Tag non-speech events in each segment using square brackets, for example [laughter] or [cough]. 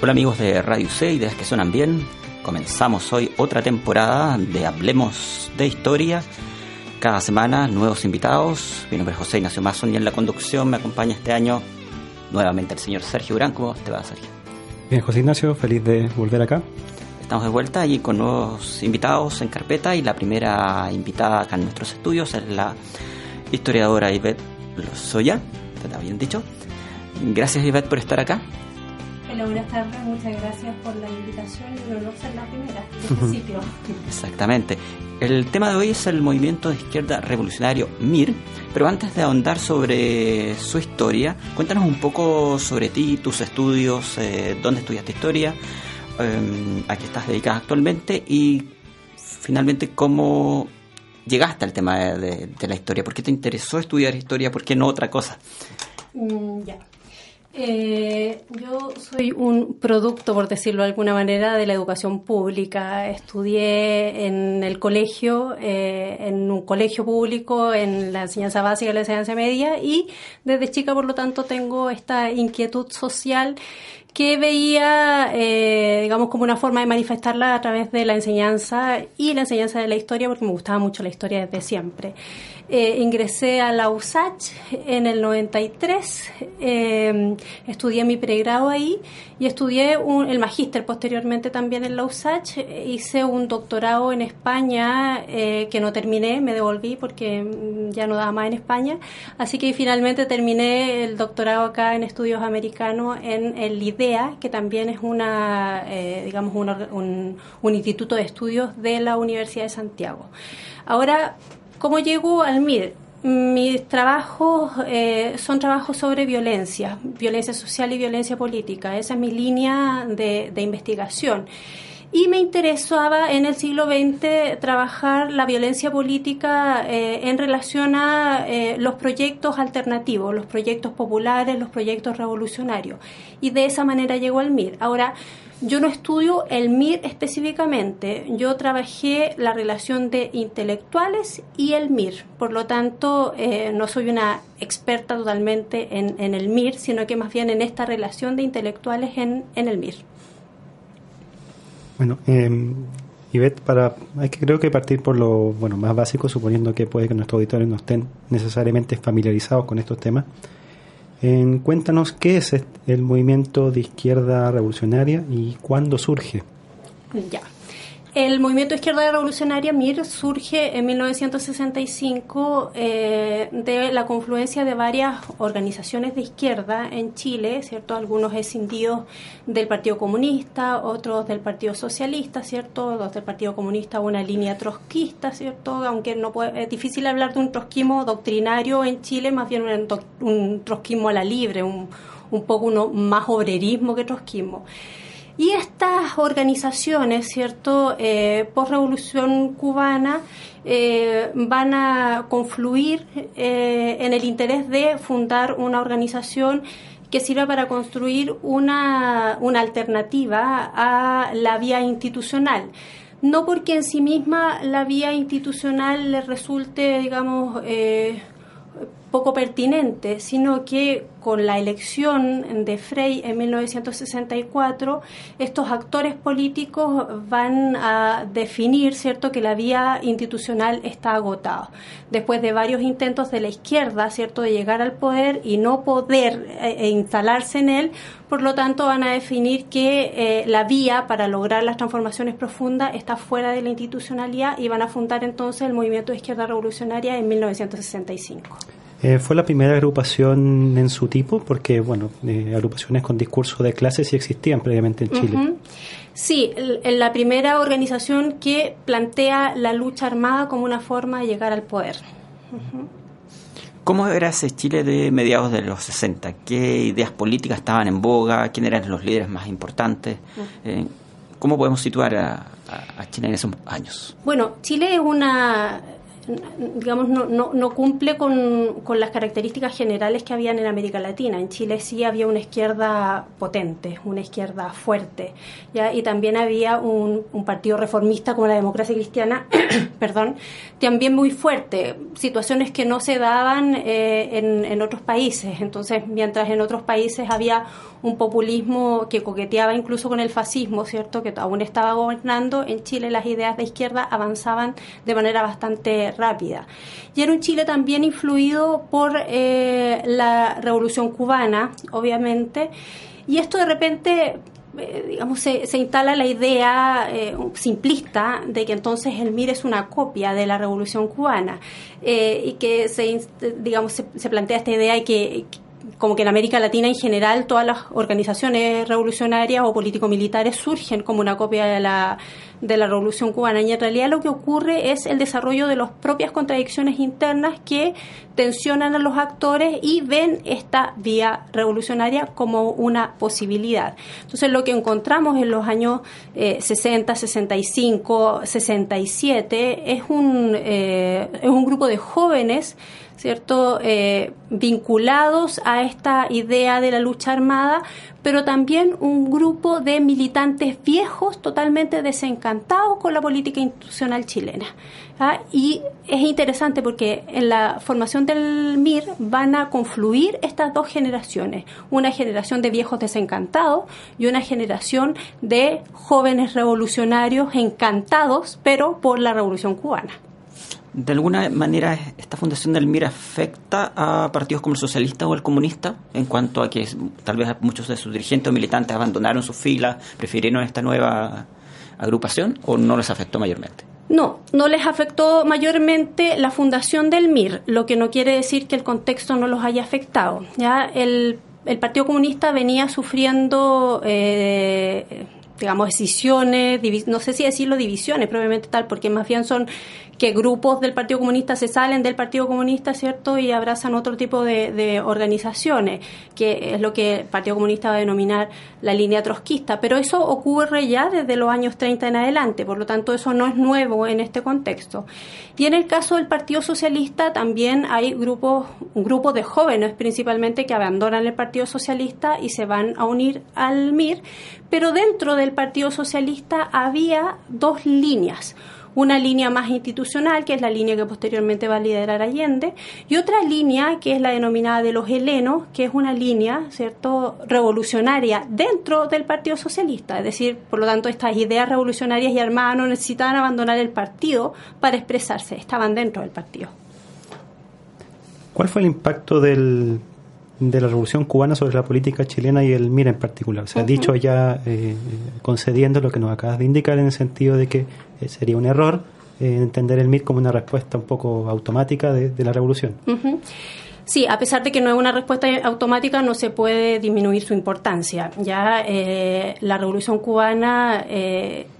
Hola amigos de Radio C, ideas que suenan bien. Comenzamos hoy otra temporada de Hablemos de Historia. Cada semana nuevos invitados. Mi nombre es José Ignacio Mason y en la conducción me acompaña este año nuevamente el señor Sergio Durán. ¿Cómo te va, Sergio? Bien, José Ignacio, feliz de volver acá. Estamos de vuelta y con nuevos invitados en carpeta y la primera invitada acá en nuestros estudios es la historiadora Ivette Lozoya. ¿Está bien dicho? Gracias Ivette por estar acá. Hola, buenas tardes, muchas gracias por la invitación y honor ser la primera del [laughs] principio. Exactamente. El tema de hoy es el movimiento de izquierda revolucionario MIR, pero antes de ahondar sobre su historia, cuéntanos un poco sobre ti, tus estudios, eh, dónde estudiaste historia, eh, a qué estás dedicada actualmente y finalmente cómo llegaste al tema de, de, de, la historia, por qué te interesó estudiar historia, por qué no otra cosa. Mm, ya. Eh, yo soy un producto, por decirlo de alguna manera, de la educación pública. Estudié en el colegio, eh, en un colegio público, en la enseñanza básica y la enseñanza media, y desde chica, por lo tanto, tengo esta inquietud social que veía, eh, digamos, como una forma de manifestarla a través de la enseñanza y la enseñanza de la historia, porque me gustaba mucho la historia desde siempre. Eh, ingresé a la USACH en el 93, eh, estudié mi pregrado ahí y estudié un, el magíster posteriormente también en la USACH. Hice un doctorado en España eh, que no terminé, me devolví porque mm, ya no daba más en España. Así que finalmente terminé el doctorado acá en estudios americanos en el IDEA, que también es una, eh, digamos, un, un, un instituto de estudios de la Universidad de Santiago. Ahora, ¿Cómo llego al MIR? Mis trabajos eh, son trabajos sobre violencia, violencia social y violencia política. Esa es mi línea de, de investigación. Y me interesaba en el siglo XX trabajar la violencia política eh, en relación a eh, los proyectos alternativos, los proyectos populares, los proyectos revolucionarios. Y de esa manera llegó al MIR. Ahora, yo no estudio el MIR específicamente, yo trabajé la relación de intelectuales y el MIR, por lo tanto eh, no soy una experta totalmente en, en, el MIR, sino que más bien en esta relación de intelectuales en, en el MIR. Bueno, eh, Ivette, para, hay que creo que partir por lo bueno más básico, suponiendo que puede que nuestros auditores no estén necesariamente familiarizados con estos temas. Eh, cuéntanos qué es el movimiento de izquierda revolucionaria y cuándo surge. Ya. El movimiento izquierda revolucionaria MIR surge en 1965 eh, de la confluencia de varias organizaciones de izquierda en Chile, ¿cierto? Algunos escindidos del Partido Comunista, otros del Partido Socialista, ¿cierto? Los del Partido Comunista una línea trotskista, ¿cierto? Aunque no puede, es difícil hablar de un trotskismo doctrinario en Chile, más bien un, un trotskismo a la libre, un, un poco uno más obrerismo que trotskismo. Y estas organizaciones, ¿cierto?, eh, post-revolución cubana, eh, van a confluir eh, en el interés de fundar una organización que sirva para construir una, una alternativa a la vía institucional no porque en sí misma la vía institucional le resulte, digamos, eh, poco pertinente, sino que con la elección de Frey en 1964, estos actores políticos van a definir, cierto, que la vía institucional está agotada. Después de varios intentos de la izquierda, cierto, de llegar al poder y no poder eh, instalarse en él, por lo tanto van a definir que eh, la vía para lograr las transformaciones profundas está fuera de la institucionalidad y van a fundar entonces el movimiento de izquierda revolucionaria en 1965. Eh, fue la primera agrupación en su tipo, porque, bueno, eh, agrupaciones con discurso de clase sí existían previamente en Chile. Uh -huh. Sí, la primera organización que plantea la lucha armada como una forma de llegar al poder. ¿Cómo era ese Chile de mediados de los 60? ¿Qué ideas políticas estaban en boga? ¿Quiénes eran los líderes más importantes? Eh, ¿Cómo podemos situar a, Chile en esos años? Bueno, Chile es una digamos, no, no, no cumple con, con, las características generales que habían en América Latina. En Chile sí había una izquierda potente, una izquierda fuerte, ¿ya? y también había un, un partido reformista como la democracia cristiana, [coughs] perdón, también muy fuerte, situaciones que no se daban eh, en, en otros países. Entonces, mientras en otros países había un populismo que coqueteaba incluso con el fascismo, ¿cierto? Que aún estaba gobernando, en Chile las ideas de izquierda avanzaban de manera bastante rápida. Y era un Chile también influido por eh, la Revolución Cubana, obviamente, y esto de repente eh, digamos, se, instala la idea eh, simplista de que entonces el MIR es una copia de la Revolución Cubana y que se, digamos, se, se, plantea esta idea de que, como que en América Latina en general todas las organizaciones revolucionarias o político-militares surgen como una copia de la, de la revolución cubana y en realidad lo que ocurre es el desarrollo de las propias contradicciones internas que tensionan a los actores y ven esta vía revolucionaria como una posibilidad. Entonces lo que encontramos en los años 60, 65, 67 es un, eh, es un grupo de jóvenes ¿cierto? Eh, vinculados a esta idea de la lucha armada, pero también un grupo de militantes viejos totalmente desencantados con la política institucional chilena. Y es interesante porque en la formación del MIR van a confluir estas dos generaciones, una generación de viejos desencantados y una generación de jóvenes revolucionarios encantados, pero por la revolución cubana de alguna manera esta fundación del MIR afecta a partidos como el socialista o el comunista en cuanto a que tal vez muchos de sus dirigentes o militantes abandonaron sus filas, prefirieron esta nueva agrupación o no les afectó mayormente? No, no les afectó mayormente la fundación del MIR, lo que no quiere decir que el contexto no los haya afectado. Ya el, el Partido Comunista venía sufriendo eh, digamos, decisiones, no sé si decirlo divisiones, probablemente tal, porque más bien son que grupos del Partido Comunista se salen del Partido Comunista, ¿cierto? Y abrazan otro tipo de, organizaciones, que es lo que el Partido Comunista va a denominar la línea trotskista. Pero eso ocurre ya desde los años 30 en adelante, por lo tanto eso no es nuevo en este contexto. Y en el caso del Partido Socialista también hay grupos, un grupo de jóvenes principalmente que abandonan el Partido Socialista y se van a unir al MIR, pero dentro del Partido Socialista había dos líneas una línea más institucional, que es la línea que posteriormente va a liderar Allende, y otra línea que es la denominada de los helenos, que es una línea, ¿cierto?, revolucionaria dentro del Partido Socialista. Es decir, por lo tanto, estas ideas revolucionarias y armadas no necesitaban abandonar el partido para expresarse, estaban dentro del partido. ¿Cuál fue el impacto del, de la Revolución Cubana sobre la política chilena y el MIR en particular. Se ha dicho ya, eh, concediendo lo que nos acabas de indicar, en el sentido de que eh, sería un error eh, entender el MIR como una respuesta un poco automática de, la revolución. Sí, a pesar de que no es una respuesta automática, no se puede disminuir su importancia. Ya la Revolución Cubana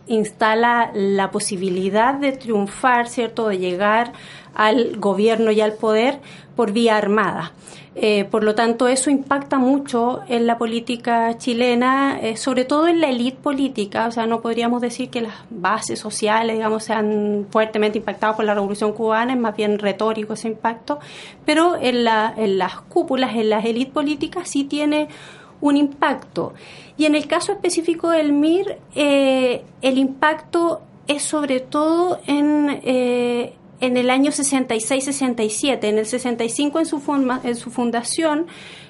instala la posibilidad de triunfar, ¿cierto?, de llegar al gobierno y al poder por vía armada. Eh, por lo tanto, eso impacta mucho en la política chilena, eh, sobre todo en la élite política. O sea, no podríamos decir que las bases sociales, digamos, sean fuertemente impactadas por la Revolución Cubana, es más bien retórico ese impacto. Pero en, la, en las cúpulas, en las élites políticas, sí tiene un impacto. Y en el caso específico del MIR, eh, el impacto es sobre todo en, en el año 66-67. En el 65, en su, en su fundación,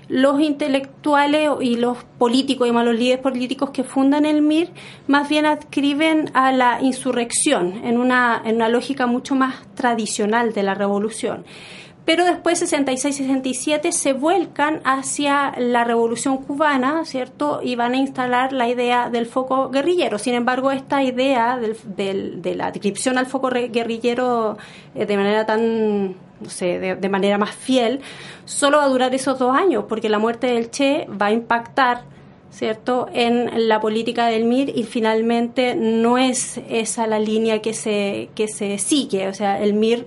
los intelectuales y los políticos, y los líderes políticos que fundan el MIR, más bien adscriben a la insurrección en una, en una lógica mucho más tradicional de la revolución pero después 66-67 se vuelcan hacia la revolución cubana, ¿cierto? Y van a instalar la idea del foco guerrillero. Sin embargo, esta idea de la adscripción al foco guerrillero eh, de manera tan no sé, de, manera más fiel, solo va a durar esos dos años, porque la muerte del Che va a impactar ¿cierto?, en la política del MIR y finalmente no es esa la línea que se, que se sigue. O sea, el MIR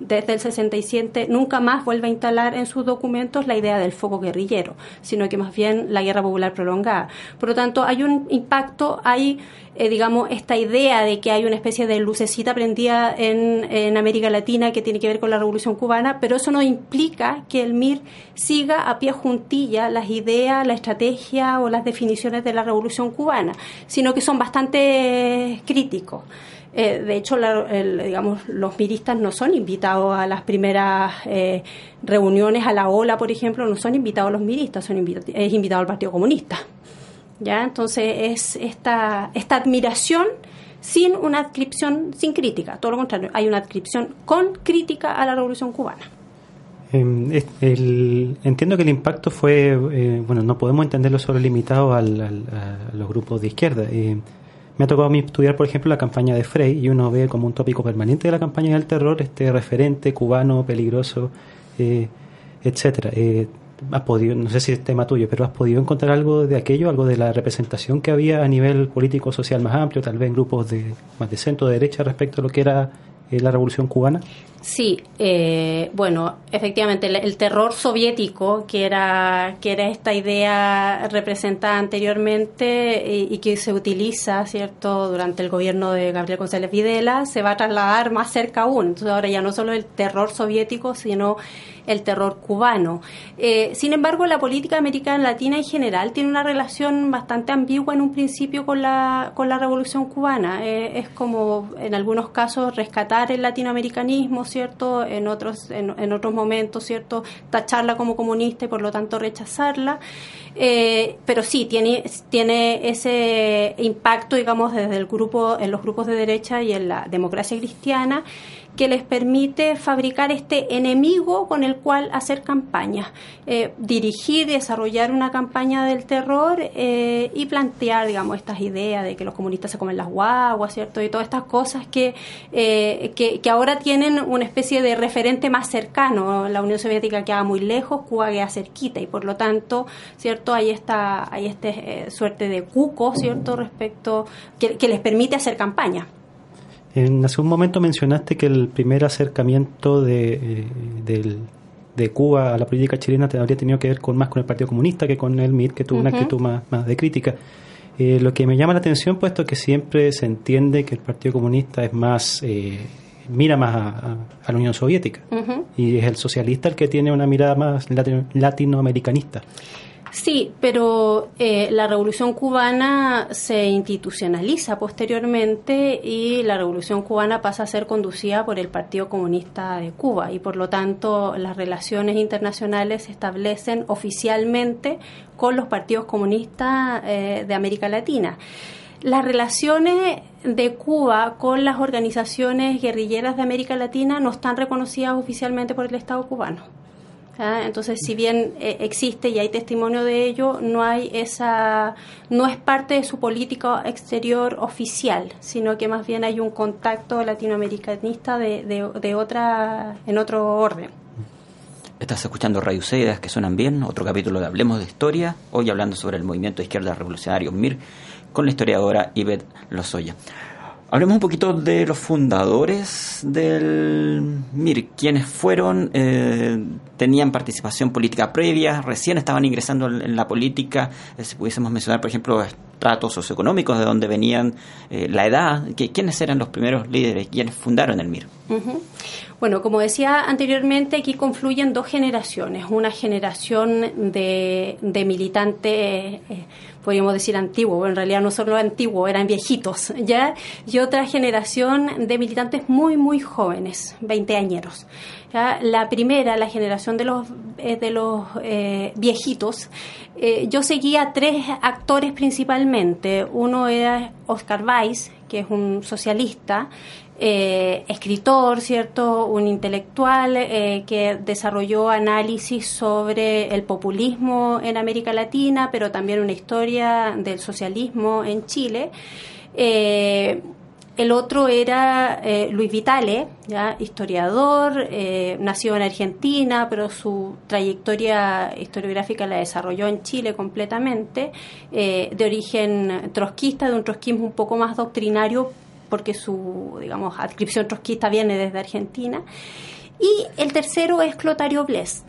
desde el 67 nunca más vuelve a instalar en sus documentos la idea del foco guerrillero, sino que más bien la guerra popular prolongada. Por lo tanto, hay un impacto, hay, eh, digamos, esta idea de que hay una especie de lucecita prendida en, en América Latina que tiene que ver con la revolución cubana, pero eso no implica que el MIR siga a pie juntilla las ideas, la estrategia o las definiciones de la revolución cubana, sino que son bastante críticos. Eh, de hecho, digamos, los miristas no son invitados a las primeras eh, reuniones a la ola, por ejemplo, no son invitados los miristas, son es invitado al Partido Comunista. ¿Ya? Entonces es esta, esta admiración sin una adscripción sin crítica, todo lo contrario, hay una adscripción con crítica a la revolución cubana. Em, entiendo que el impacto fue, eh, bueno, no podemos entenderlo solo limitado a los grupos de izquierda. Me ha tocado a mí estudiar, por ejemplo, la campaña de Frey y uno ve como un tópico permanente de la campaña del terror este referente cubano, peligroso, eh, etcétera. Eh, has podido, no sé si es tema tuyo, pero has podido encontrar algo de aquello, algo de la representación que había a nivel político social más amplio, tal vez en grupos de más de centro, de derecha respecto a lo que era la revolución cubana? Sí, eh, bueno, efectivamente el, terror soviético, que era, que era esta idea representada anteriormente y, que se utiliza, ¿cierto?, durante el gobierno de Gabriel González Videla, se va a trasladar más cerca aún. Entonces ahora ya no solo el terror soviético, sino el terror cubano. Eh, sin embargo, la política americana latina en general tiene una relación bastante ambigua en un principio con la, con la revolución cubana. es como, en algunos casos, rescatar el latinoamericanismo, ¿cierto? En otros, en, otros momentos, ¿cierto? Tacharla como comunista y por lo tanto rechazarla. Eh, pero sí, tiene, tiene ese impacto, digamos, desde el grupo, en los grupos de derecha y en la democracia cristiana que les permite fabricar este enemigo con el cual hacer campaña, eh, dirigir, desarrollar una campaña del terror eh, y plantear, digamos, estas ideas de que los comunistas se comen las guaguas, ¿cierto? Y todas estas cosas que, eh, que, ahora tienen una especie de referente más cercano. La Unión Soviética queda muy lejos, Cuba queda cerquita y por lo tanto, ¿cierto? Hay esta, hay este suerte de cuco, ¿cierto? Respecto, que, que les permite hacer campaña. En hace un momento mencionaste que el primer acercamiento de, eh, de Cuba a la política chilena habría tenido que ver con más con el Partido Comunista que con el MIR, que tuvo una actitud más, más de crítica. Eh, lo que me llama la atención, puesto que siempre se entiende que el Partido Comunista es más, eh, mira más a, la Unión Soviética, y es el socialista el que tiene una mirada más latinoamericanista. Sí, pero eh, la revolución cubana se institucionaliza posteriormente y la revolución cubana pasa a ser conducida por el Partido Comunista de Cuba y por lo tanto las relaciones internacionales se establecen oficialmente con los partidos comunistas eh, de América Latina. Las relaciones de Cuba con las organizaciones guerrilleras de América Latina no están reconocidas oficialmente por el Estado cubano. ¿Ah? Entonces, si bien eh, existe y hay testimonio de ello, no hay esa, no es parte de su política exterior oficial, sino que más bien hay un contacto latinoamericanista de, de, otra, en otro orden. Estás escuchando Radio Cedas que suenan bien, otro capítulo de Hablemos de Historia, hoy hablando sobre el movimiento de izquierda revolucionario MIR con la historiadora Ivette Lozoya. Hablemos un poquito de los fundadores del MIR, quienes fueron, eh, tenían participación política previa, recién estaban ingresando en, la política, eh, si pudiésemos mencionar, por ejemplo, estratos socioeconómicos, de dónde venían, eh, la edad, que, quiénes eran los primeros líderes, quienes fundaron el MIR. Bueno, como decía anteriormente, aquí confluyen dos generaciones, una generación de, de militantes podríamos decir antiguo, en realidad no solo antiguo, eran viejitos, [laughs] ¿ya? Y otra generación de militantes muy, muy jóvenes, veinteañeros. La primera, la generación de los, eh, de los eh, viejitos, eh, yo seguía tres actores principalmente. Uno era Oscar Weiss, que es un socialista, escritor, ¿cierto? Un intelectual que desarrolló análisis sobre el populismo en América Latina, pero también una historia del socialismo en Chile. El otro era Luis Vitale, ¿ya? historiador, nació en Argentina, pero su trayectoria historiográfica la desarrolló en Chile completamente, de origen trotskista, de un trotskismo un poco más doctrinario, porque su, digamos, adscripción trotskista viene desde Argentina. Y el tercero es Clotario Bles,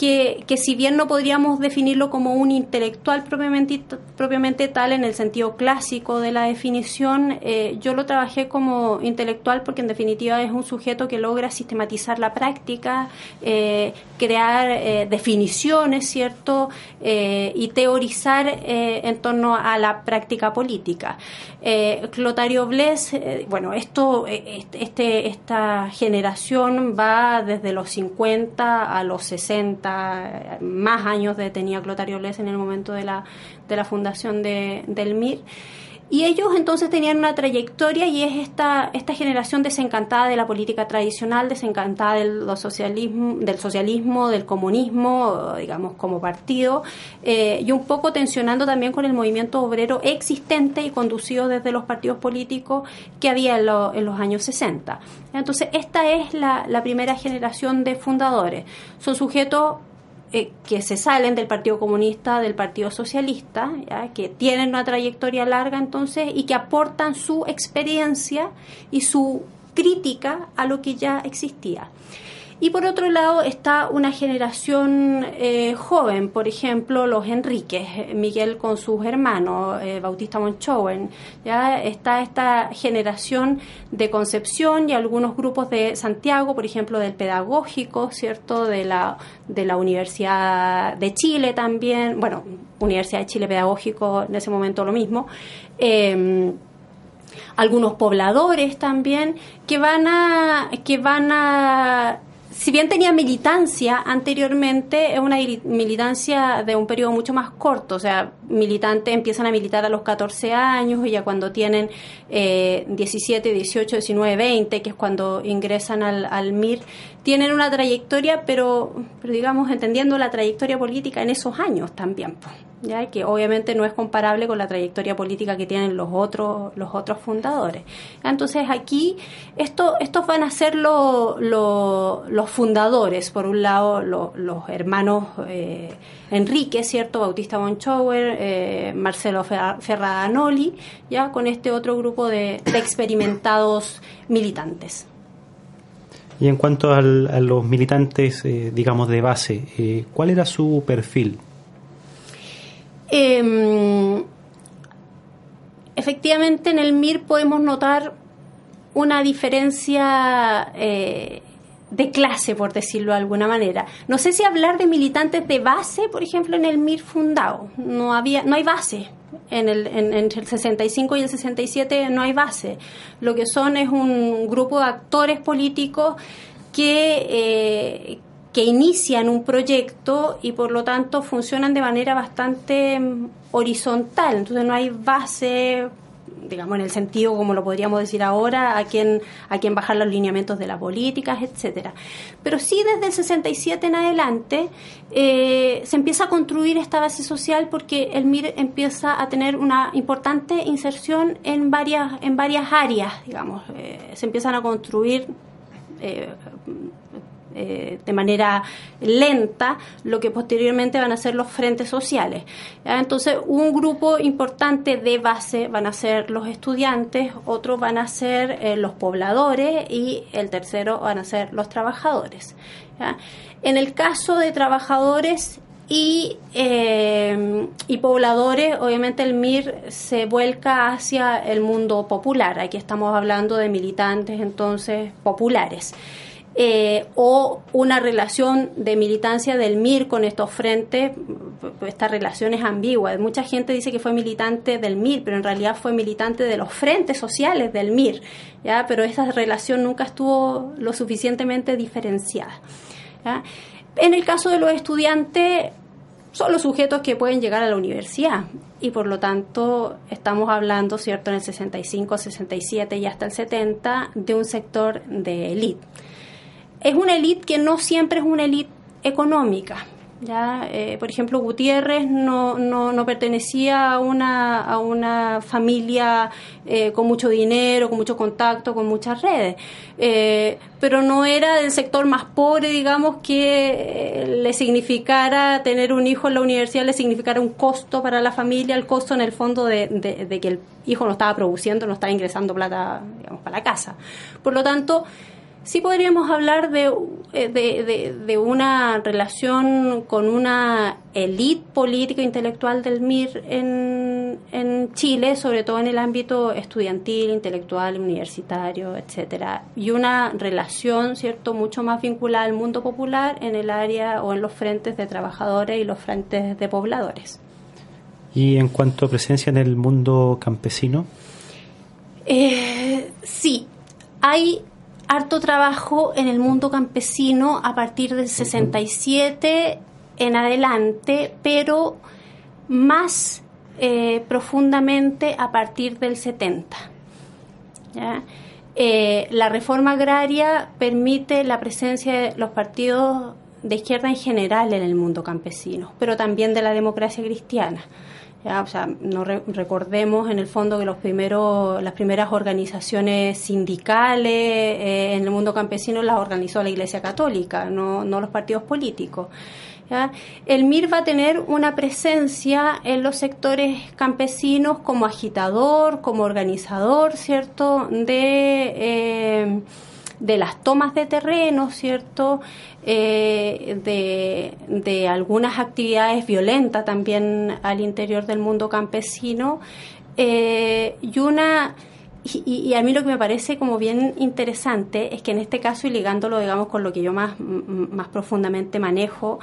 que, si bien no podríamos definirlo como un intelectual propiamente, propiamente tal en el sentido clásico de la definición, eh, yo lo trabajé como intelectual porque en definitiva es un sujeto que logra sistematizar la práctica, eh, crear eh, definiciones, ¿cierto? Y teorizar en torno a la práctica política. Clotario Bles, bueno, esto, este, esta generación va desde los 50 a los 60 más años de tenía Clotario Les en el momento de la, de la fundación de, del MIR. Y ellos entonces tenían una trayectoria y es esta, esta generación desencantada de la política tradicional, desencantada del, socialismo, del socialismo, del comunismo, digamos, como partido, eh, y un poco tensionando también con el movimiento obrero existente y conducido desde los partidos políticos que había en, en los años 60. Entonces, esta es la primera generación de fundadores. Son sujetos eh, que se salen del Partido Comunista, del Partido Socialista, que tienen una trayectoria larga entonces y que aportan su experiencia y su crítica a lo que ya existía. Y por otro lado está una generación eh, joven, por ejemplo, los Enríquez, Miguel con sus hermanos, eh, Bautista Monchowen. Ya está esta generación de Concepción y algunos grupos de Santiago, por ejemplo, del pedagógico, ¿cierto? De la, de la Universidad de Chile también, bueno, Universidad de Chile Pedagógico en ese momento lo mismo. Em, algunos pobladores también que van a que van a si bien tenía militancia anteriormente, es una militancia de un periodo mucho más corto, o sea, militantes empiezan a militar a los 14 años y ya cuando tienen eh, 17, 18, 19, 20, que es cuando ingresan al, al MIR, tienen una trayectoria, pero, pero digamos, entendiendo la trayectoria política en esos años también. Pues ya que obviamente no es comparable con la trayectoria política que tienen los otros los otros fundadores. Entonces aquí esto, estos van a ser los fundadores. Por un lado los hermanos eh, Enrique cierto Bautista Bonchower eh, Marcelo Ferradanoli ya con este otro grupo de, experimentados militantes. Y en cuanto a los militantes, eh, digamos, de base, ¿cuál era su perfil? Eh, efectivamente, en el MIR podemos notar una diferencia eh, de clase, por decirlo de alguna manera. No sé si hablar de militantes de base, por ejemplo, en el MIR fundado. No, había, no hay base. En el, en, entre el 65 y el 67 no hay base. Lo que son es un grupo de actores políticos que, eh, que inician un proyecto y por lo tanto funcionan de manera bastante mm, horizontal. Entonces no hay base, digamos, en el sentido como lo podríamos decir ahora, a quien, a quien bajar los lineamientos de las políticas, etcétera. Pero sí desde el 67 en adelante eh, se empieza a construir esta base social porque el MIR empieza a tener una importante inserción en varias, en varias áreas, digamos. Eh, se empiezan a construir eh, eh, de manera lenta lo que posteriormente van a ser los frentes sociales. Entonces, un grupo importante de base van a ser los estudiantes, otros van a ser eh, los pobladores y el tercero van a ser los trabajadores. En el caso de trabajadores y, eh, y pobladores, obviamente el MIR se vuelca hacia el mundo popular. Aquí estamos hablando de militantes entonces populares. Eh, o una relación de militancia del MIR con estos frentes, esta relación es ambigua. Mucha gente dice que fue militante del MIR, pero en realidad fue militante de los frentes sociales del MIR, ¿ya? pero esa relación nunca estuvo lo suficientemente diferenciada. En el caso de los estudiantes, son los sujetos que pueden llegar a la universidad y por lo tanto estamos hablando, ¿cierto?, en el 65, 67 y hasta el 70 de un sector de élite es una élite que no siempre es una élite económica. ¿ya? Eh, por ejemplo, Gutiérrez no, no, no, pertenecía a una, a una familia eh, con mucho dinero, con mucho contacto, con muchas redes, eh, pero no era del sector más pobre, digamos, que le significara tener un hijo en la universidad, le significara un costo para la familia, el costo en el fondo de, de, de que el hijo no estaba produciendo, no estaba ingresando plata, digamos, para la casa. Por lo tanto, Sí podríamos hablar de, eh, de, de, una relación con una élite política intelectual del MIR en, en, Chile, sobre todo en el ámbito estudiantil, intelectual, universitario, etcétera, y una relación, cierto, mucho más vinculada al mundo popular en el área o en los frentes de trabajadores y los frentes de pobladores. Y en cuanto a presencia en el mundo campesino. Eh, sí, hay harto trabajo en el mundo campesino a partir del 67 en adelante, pero más eh, profundamente a partir del 70. Eh, la reforma agraria permite la presencia de los partidos de izquierda en general en el mundo campesino, pero también de la democracia cristiana. Ya, o sea, no recordemos en el fondo que los primeros, las primeras organizaciones sindicales eh, en el mundo campesino las organizó la Iglesia Católica, no, no los partidos políticos. El MIR va a tener una presencia en los sectores campesinos como agitador, como organizador, ¿cierto? De. Eh, de las tomas de terreno, ¿cierto? Eh, de, algunas actividades violentas también al interior del mundo campesino eh, y una y, a mí lo que me parece como bien interesante es que en este caso y ligándolo digamos con lo que yo más, más profundamente manejo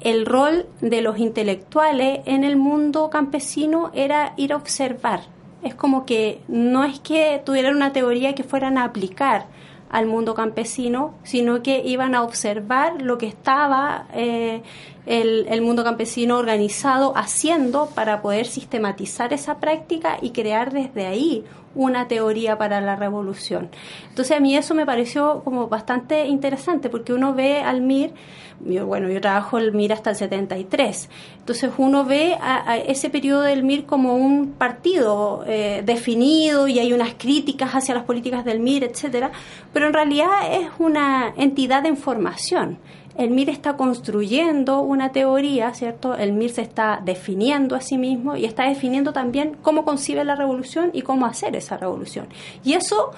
el rol de los intelectuales en el mundo campesino era ir a observar es como que no es que tuvieran una teoría que fueran a aplicar al mundo campesino, sino que iban a observar lo que estaba eh, el, mundo campesino organizado haciendo para poder sistematizar esa práctica y crear desde ahí una teoría para la revolución. Entonces a mí eso me pareció como bastante interesante porque uno ve al MIR, bueno, yo trabajo el MIR hasta el 73, entonces uno ve a, ese periodo del MIR como un partido eh, definido y hay unas críticas hacia las políticas del MIR, etcétera, pero en realidad es una entidad de información el MIR está construyendo una teoría, ¿cierto? El MIR se está definiendo a sí mismo y está definiendo también cómo concibe la revolución y cómo hacer esa revolución. Y eso,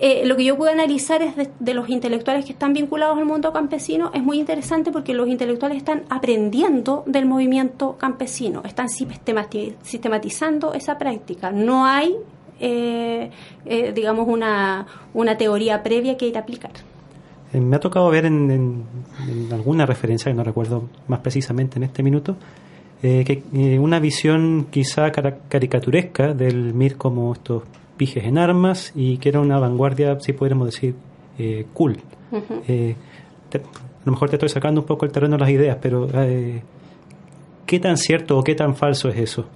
eh, lo que yo puedo analizar es de, los intelectuales que están vinculados al mundo campesino, es muy interesante porque los intelectuales están aprendiendo del movimiento campesino, están sistematizando esa práctica. No hay, eh, eh, digamos, una, una teoría previa que ir a aplicar. Eh, me ha tocado ver en, alguna referencia, que no recuerdo más precisamente en este minuto, eh, que eh, una visión quizá caricaturesca del MIR como estos pijes en armas y que era una vanguardia, si podríamos decir, cool. a lo mejor te estoy sacando un poco el terreno de las ideas, pero ¿qué tan cierto o qué tan falso es eso?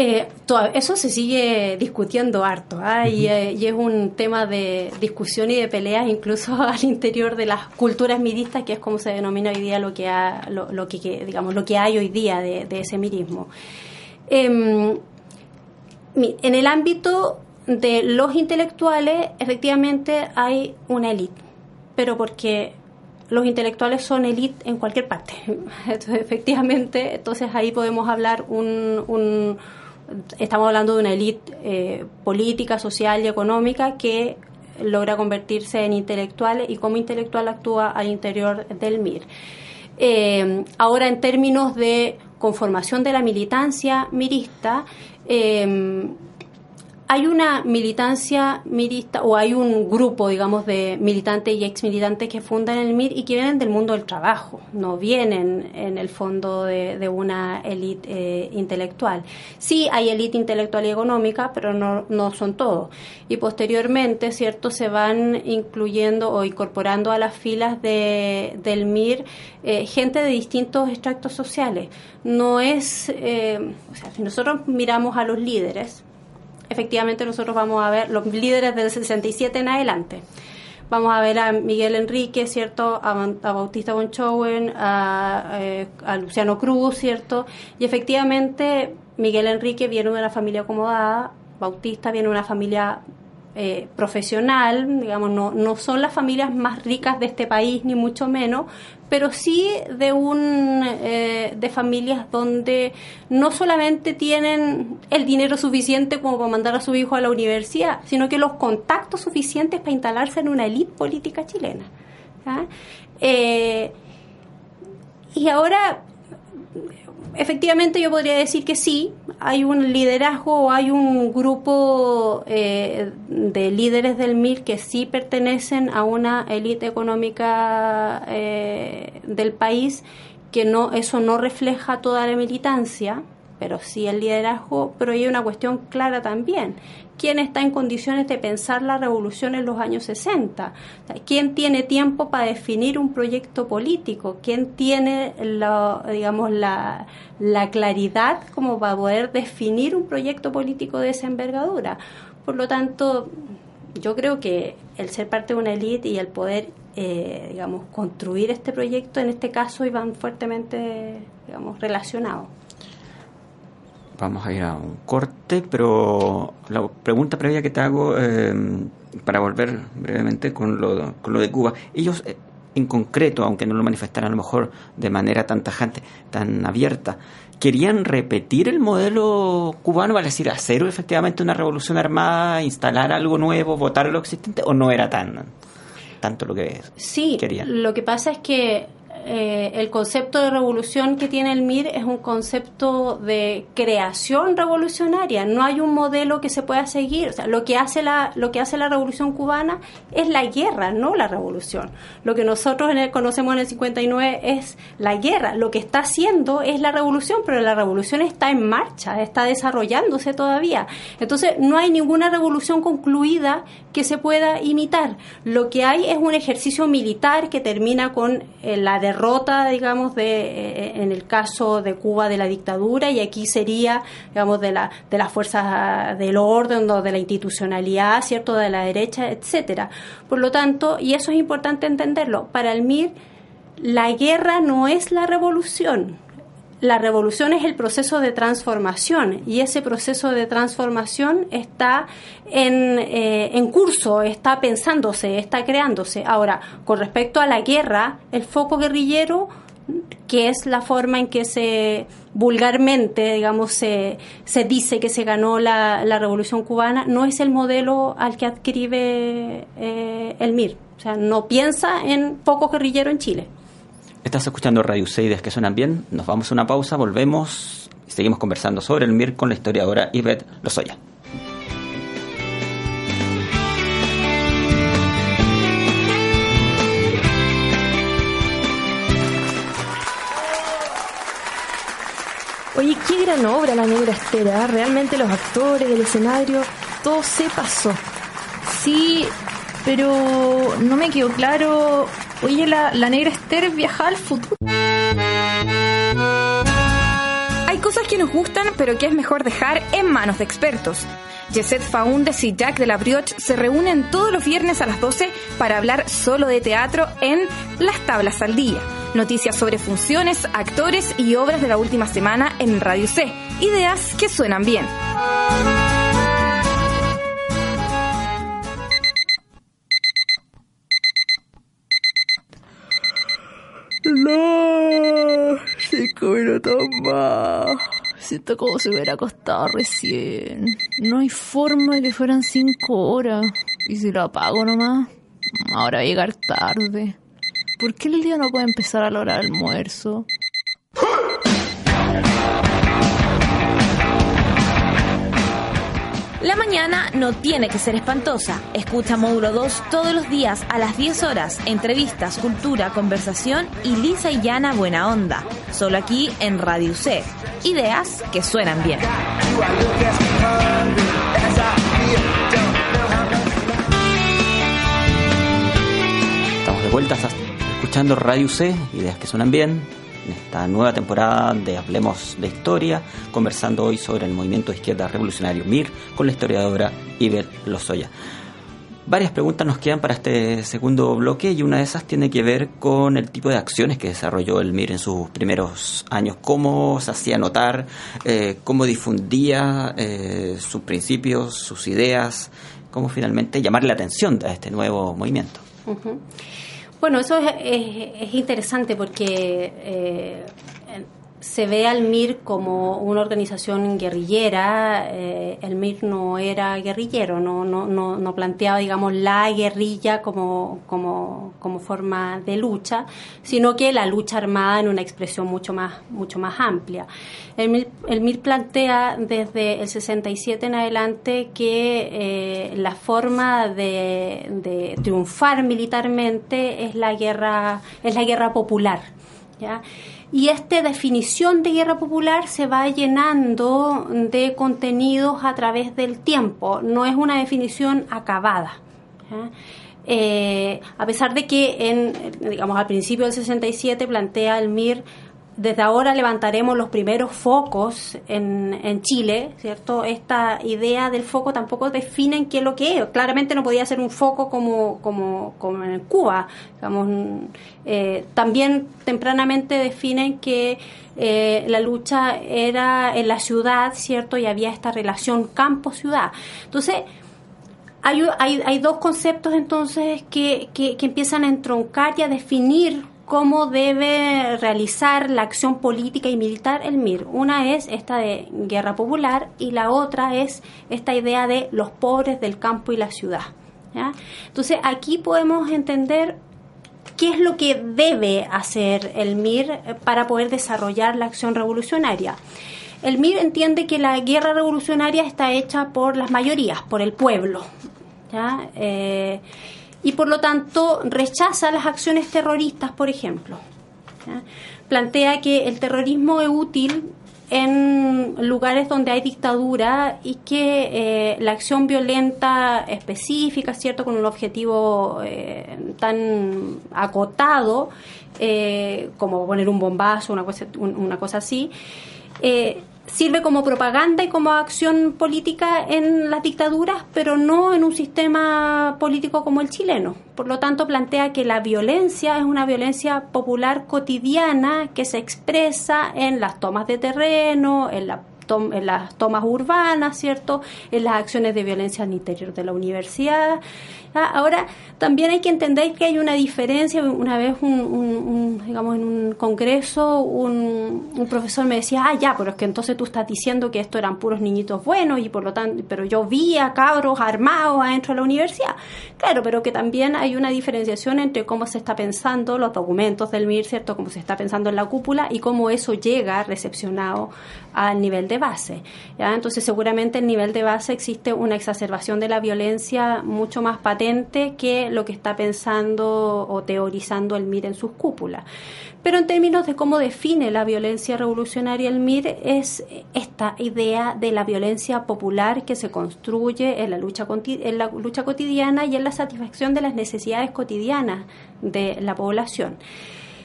Eh, eso se sigue discutiendo harto ¿ah? eh, y, es un tema de discusión y de peleas incluso [laughs] al interior de las culturas miristas que es como se denomina hoy día lo que, lo, que, digamos lo que hay hoy día de, ese mirismo em, en el ámbito de los intelectuales efectivamente hay una élite pero porque los intelectuales son élite en cualquier parte. [laughs] efectivamente, entonces ahí podemos hablar un, estamos hablando de una élite eh, política, social y económica que logra convertirse en intelectuales y como intelectual actúa al interior del MIR. Eh, ahora, en términos de conformación de la militancia mirista, eh, hay una militancia mirista o hay un grupo, digamos, de militantes y ex militantes que fundan el MIR y que vienen del mundo del trabajo, no vienen en el fondo de, una élite eh, intelectual. Sí hay élite intelectual y económica, pero no, no son todos. Y posteriormente, ¿cierto?, se van incluyendo o incorporando a las filas de, del MIR eh, gente de distintos extractos sociales. No es, eh, o sea, si nosotros miramos a los líderes, efectivamente nosotros vamos a ver los líderes del 67 en adelante. Vamos a ver a Miguel Enrique, ¿cierto? A, Bautista Bonchowen, a, eh, a, Luciano Cruz, ¿cierto? Y efectivamente Miguel Enrique viene de una familia acomodada, Bautista viene de una familia eh, profesional, digamos, no, no son las familias más ricas de este país, ni mucho menos, pero sí de un eh, de familias donde no solamente tienen el dinero suficiente como para mandar a su hijo a la universidad, sino que los contactos suficientes para instalarse en una élite política chilena. Eh, y ahora efectivamente yo podría decir que sí, hay un liderazgo o hay un grupo eh, de líderes del MIR que sí pertenecen a una élite económica eh, del país, que no eso no refleja toda la militancia, pero sí el liderazgo, pero hay una cuestión clara también. ¿Quién está en condiciones de pensar la revolución en los años 60? ¿Quién tiene tiempo para definir un proyecto político? ¿Quién tiene la, digamos, la, la claridad como para poder definir un proyecto político de esa envergadura? Por lo tanto, yo creo que el ser parte de una élite y el poder, eh, digamos, construir este proyecto, en este caso, iban fuertemente, digamos, relacionados. Vamos a ir a un corte, pero la pregunta previa que te hago, eh, para volver brevemente con lo, con lo de Cuba, ellos eh, en concreto, aunque no lo manifestaran a lo mejor de manera tan tajante, tan abierta, querían repetir el modelo cubano, vale decir, hacer efectivamente una revolución armada, instalar algo nuevo, votar lo existente, o no era tan tanto lo que sí, querían. Lo que pasa es que eh, el concepto de revolución que tiene el MIR es un concepto de creación revolucionaria. No hay un modelo que se pueda seguir. Lo que hace la, lo que hace la revolución cubana es la guerra, no la revolución. Lo que nosotros conocemos en el 59 es la guerra. Lo que está haciendo es la revolución, pero la revolución está en marcha, está desarrollándose todavía. Entonces, no hay ninguna revolución concluida que se pueda imitar. Lo que hay es un ejercicio militar que termina con eh, la derrota digamos, de, eh, en el caso de Cuba de la dictadura y aquí sería, digamos, de, la, de las fuerzas del orden o de la institucionalidad, ¿cierto?, de la derecha, etcétera. Por lo tanto, y eso es importante entenderlo, para el MIR la guerra no es la revolución, la revolución es el proceso de transformación y ese proceso de transformación está en, eh, en, curso, está pensándose, está creándose. Ahora, con respecto a la guerra, el foco guerrillero, que es la forma en que se vulgarmente, digamos, se, se dice que se ganó la, la, revolución cubana, no es el modelo al que adquiere eh, el MIR. O sea, no piensa en foco guerrillero en Chile. Estás escuchando Radio Seides que suenan bien. Nos vamos a una pausa, volvemos y seguimos conversando sobre el MIR con la historiadora Yvette Lozoya. Oye, qué gran obra la negra estera. ¿eh? Realmente los actores, el escenario, todo se pasó. Sí, pero no me quedó claro Oye, la, negra Esther viaja al futuro. Hay cosas que nos gustan, pero que es mejor dejar en manos de expertos. Jesset Faundes y Jack de la Brioche se reúnen todos los viernes a las 12 para hablar solo de teatro en Las Tablas al Día. Noticias sobre funciones, actores y obras de la última semana en Radio C. Ideas que suenan bien. Minutos más. Siento como si hubiera acostado recién. No hay forma de que fueran cinco horas. ¿Y si lo apago nomás? Ahora va a llegar tarde. ¿Por qué el día no puede empezar a la hora del almuerzo? La mañana no tiene que ser espantosa. Escucha Módulo 2 todos los días a las 10 horas. Entrevistas, cultura, conversación y lisa y llana buena onda. Solo aquí en Radio C. Ideas que suenan bien. Estamos de vuelta escuchando Radio C, ideas que suenan bien en esta nueva temporada de Hablemos de Historia, conversando hoy sobre el movimiento de izquierda revolucionario MIR con la historiadora Iber Lozoya. Varias preguntas nos quedan para este segundo bloque y una de esas tiene que ver con el tipo de acciones que desarrolló el MIR en sus primeros años, cómo se hacía notar, eh, cómo difundía eh, sus principios, sus ideas, cómo finalmente llamar la atención de este nuevo movimiento. Bueno, eso es, interesante porque eh, se ve al MIR como una organización guerrillera. Eh, el MIR no era guerrillero, no, no, no, no, planteaba, digamos, la guerrilla como, como, como forma de lucha, sino que la lucha armada en una expresión mucho más, mucho más amplia. El MIR, plantea desde el 67 en adelante que eh, la forma de, de triunfar militarmente es la guerra, es la guerra popular. ¿ya? Y esta definición de guerra popular se va llenando de contenidos a través del tiempo, no es una definición acabada. Eh, a pesar de que en, digamos, al principio del 67 plantea el MIR desde ahora levantaremos los primeros focos en, en, Chile, ¿cierto? Esta idea del foco tampoco definen qué es lo que es. Claramente no podía ser un foco como, como, como en Cuba. Digamos, eh, también tempranamente definen que eh, la lucha era en la ciudad, ¿cierto? Y había esta relación campo-ciudad. Entonces, hay, hay, hay, dos conceptos entonces que, que, que empiezan a entroncar y a definir cómo debe realizar la acción política y militar el MIR. Una es esta de guerra popular y la otra es esta idea de los pobres del campo y la ciudad. Entonces aquí podemos entender qué es lo que debe hacer el MIR para poder desarrollar la acción revolucionaria. El MIR entiende que la guerra revolucionaria está hecha por las mayorías, por el pueblo. ¿ya? Eh, y por lo tanto rechaza las acciones terroristas, por ejemplo. Plantea que el terrorismo es útil en lugares donde hay dictadura y que eh, la acción violenta específica, ¿cierto?, con un objetivo eh, tan acotado eh, como poner un bombazo, una cosa, una cosa así, sirve como propaganda y como acción política en las dictaduras, pero no en un sistema político como el chileno. Por lo tanto, plantea que la violencia es una violencia popular cotidiana que se expresa en las tomas de terreno, en la en las tomas urbanas, ¿cierto? En las acciones de violencia al interior de la universidad. Ahora, también hay que entender que hay una diferencia. Una vez, un, digamos, en un congreso, un, un, profesor me decía, ah, ya, pero es que entonces tú estás diciendo que esto eran puros niñitos buenos y por lo tanto, pero yo vi a cabros armados adentro de la universidad. Claro, pero que también hay una diferenciación entre cómo se está pensando los documentos del MIR, ¿cierto? Cómo se está pensando en la cúpula y cómo eso llega recepcionado al nivel de base. ¿ya? Entonces, seguramente el nivel de base existe una exacerbación de la violencia mucho más patente que lo que está pensando o teorizando el MIR en sus cúpulas. Pero en términos de cómo define la violencia revolucionaria el MIR es esta idea de la violencia popular que se construye en la lucha, en la lucha cotidiana y en la satisfacción de las necesidades cotidianas de la población.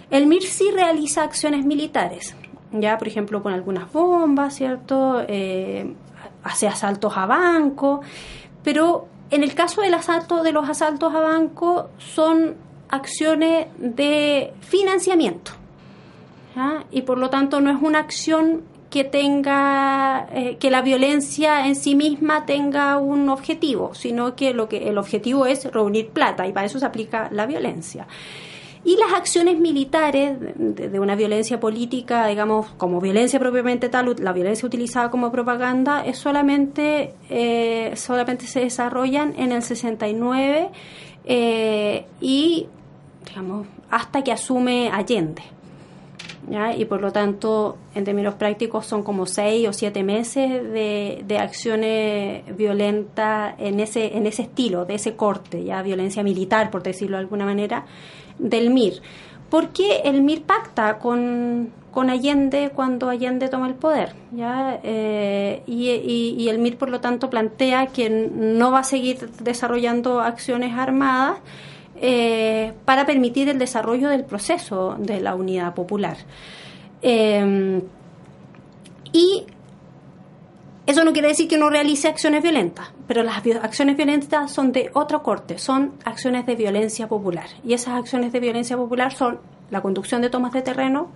El MIR sí realiza acciones militares, ya por ejemplo con algunas bombas, ¿cierto? Eh, hace asaltos a banco, pero en el caso del asalto, de los asaltos a banco son acciones de financiamiento y por lo tanto no es una acción que tenga eh, que la violencia en sí misma tenga un objetivo, sino que lo que el objetivo es reunir plata y para eso se aplica la violencia. Y las acciones militares de, una violencia política, digamos, como violencia propiamente tal, la violencia utilizada como propaganda, es solamente, eh, solamente se desarrollan en el 69 eh, y, digamos, hasta que asume Allende. ¿Ya? y por lo tanto, en términos prácticos, son como seis o siete meses de, de, acciones violentas en ese, en ese estilo, de ese corte, ya violencia militar, por decirlo de alguna manera, del MIR. ¿Por qué el MIR pacta con, con Allende cuando Allende toma el poder? ¿ya? Eh, y, el MIR, por lo tanto, plantea que no va a seguir desarrollando acciones armadas eh, para permitir el desarrollo del proceso de la unidad popular. Eh, y eso no quiere decir que no realice acciones violentas, pero las acciones violentas son de otro corte, son acciones de violencia popular. Y esas acciones de violencia popular son la conducción de tomas de terreno,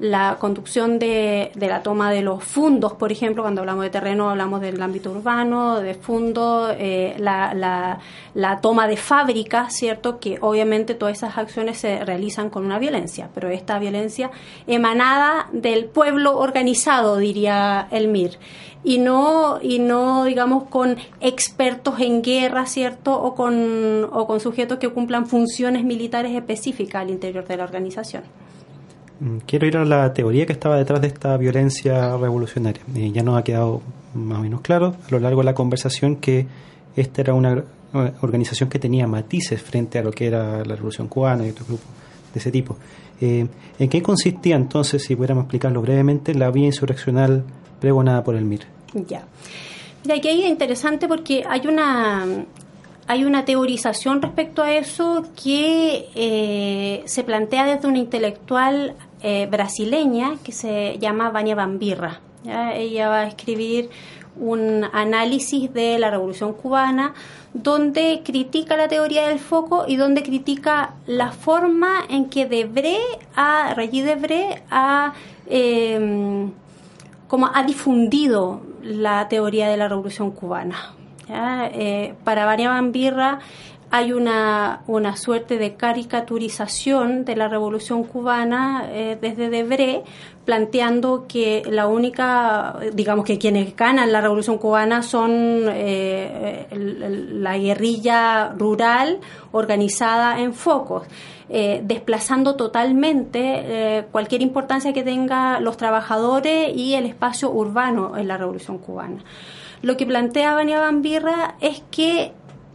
la conducción de, de, la toma de los fundos, por ejemplo, cuando hablamos de terreno hablamos del ámbito urbano, de fundos, eh, la, la, la, toma de fábricas, ¿cierto? Que obviamente todas esas acciones se realizan con una violencia, pero esta violencia emanada del pueblo organizado, diría el MIR y no y no digamos con expertos en guerra cierto o con o con sujetos que cumplan funciones militares específicas al interior de la organización Quiero ir a la teoría que estaba detrás de esta violencia revolucionaria. Eh, ya nos ha quedado más o menos claro a lo largo de la conversación que esta era una organización que tenía matices frente a lo que era la Revolución Cubana y otros grupos de ese tipo. Eh, ¿En qué consistía entonces, si pudiéramos explicarlo brevemente, la vía insurreccional pregonada por el MIR. Ya. Mira, aquí es interesante porque hay una hay una teorización respecto a eso que eh, se plantea desde una intelectual eh, brasileña que se llama Vania Bambirra. Ella va a escribir un análisis de la Revolución Cubana donde critica la teoría del foco y donde critica la forma en que Debré, a Debré, a eh, como ha difundido la teoría de la revolución cubana. Eh, para Vania Bambirra hay una, una suerte de caricaturización de la revolución cubana eh, desde Debré, planteando que la única, digamos que quienes ganan la revolución cubana son eh, la guerrilla rural organizada en focos. Eh, desplazando totalmente eh, cualquier importancia que tenga los trabajadores y el espacio urbano en la Revolución Cubana. Lo que plantea Vania Bambirra es que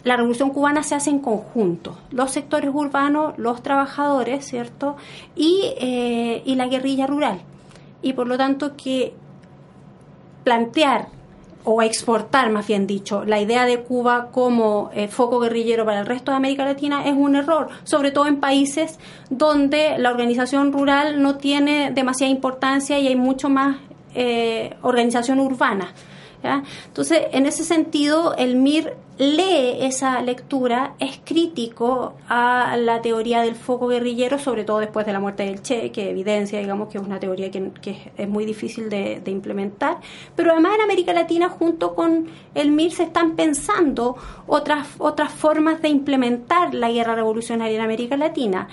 la revolución cubana se hace en conjunto, los sectores urbanos, los trabajadores, ¿cierto? Y, eh, y la guerrilla rural. Y por lo tanto que plantear o exportar, más bien dicho, la idea de Cuba como eh, foco guerrillero para el resto de América Latina es un error, sobre todo en países donde la organización rural no tiene demasiada importancia y hay mucho más eh, organización urbana. Entonces, en ese sentido, el MIR lee esa lectura, es crítico a la teoría del foco guerrillero, sobre todo después de la muerte del Che, que evidencia, digamos, que es una teoría que, es muy difícil de, implementar. Pero además en América Latina, junto con el MIR, se están pensando otras, otras formas de implementar la guerra revolucionaria en América Latina.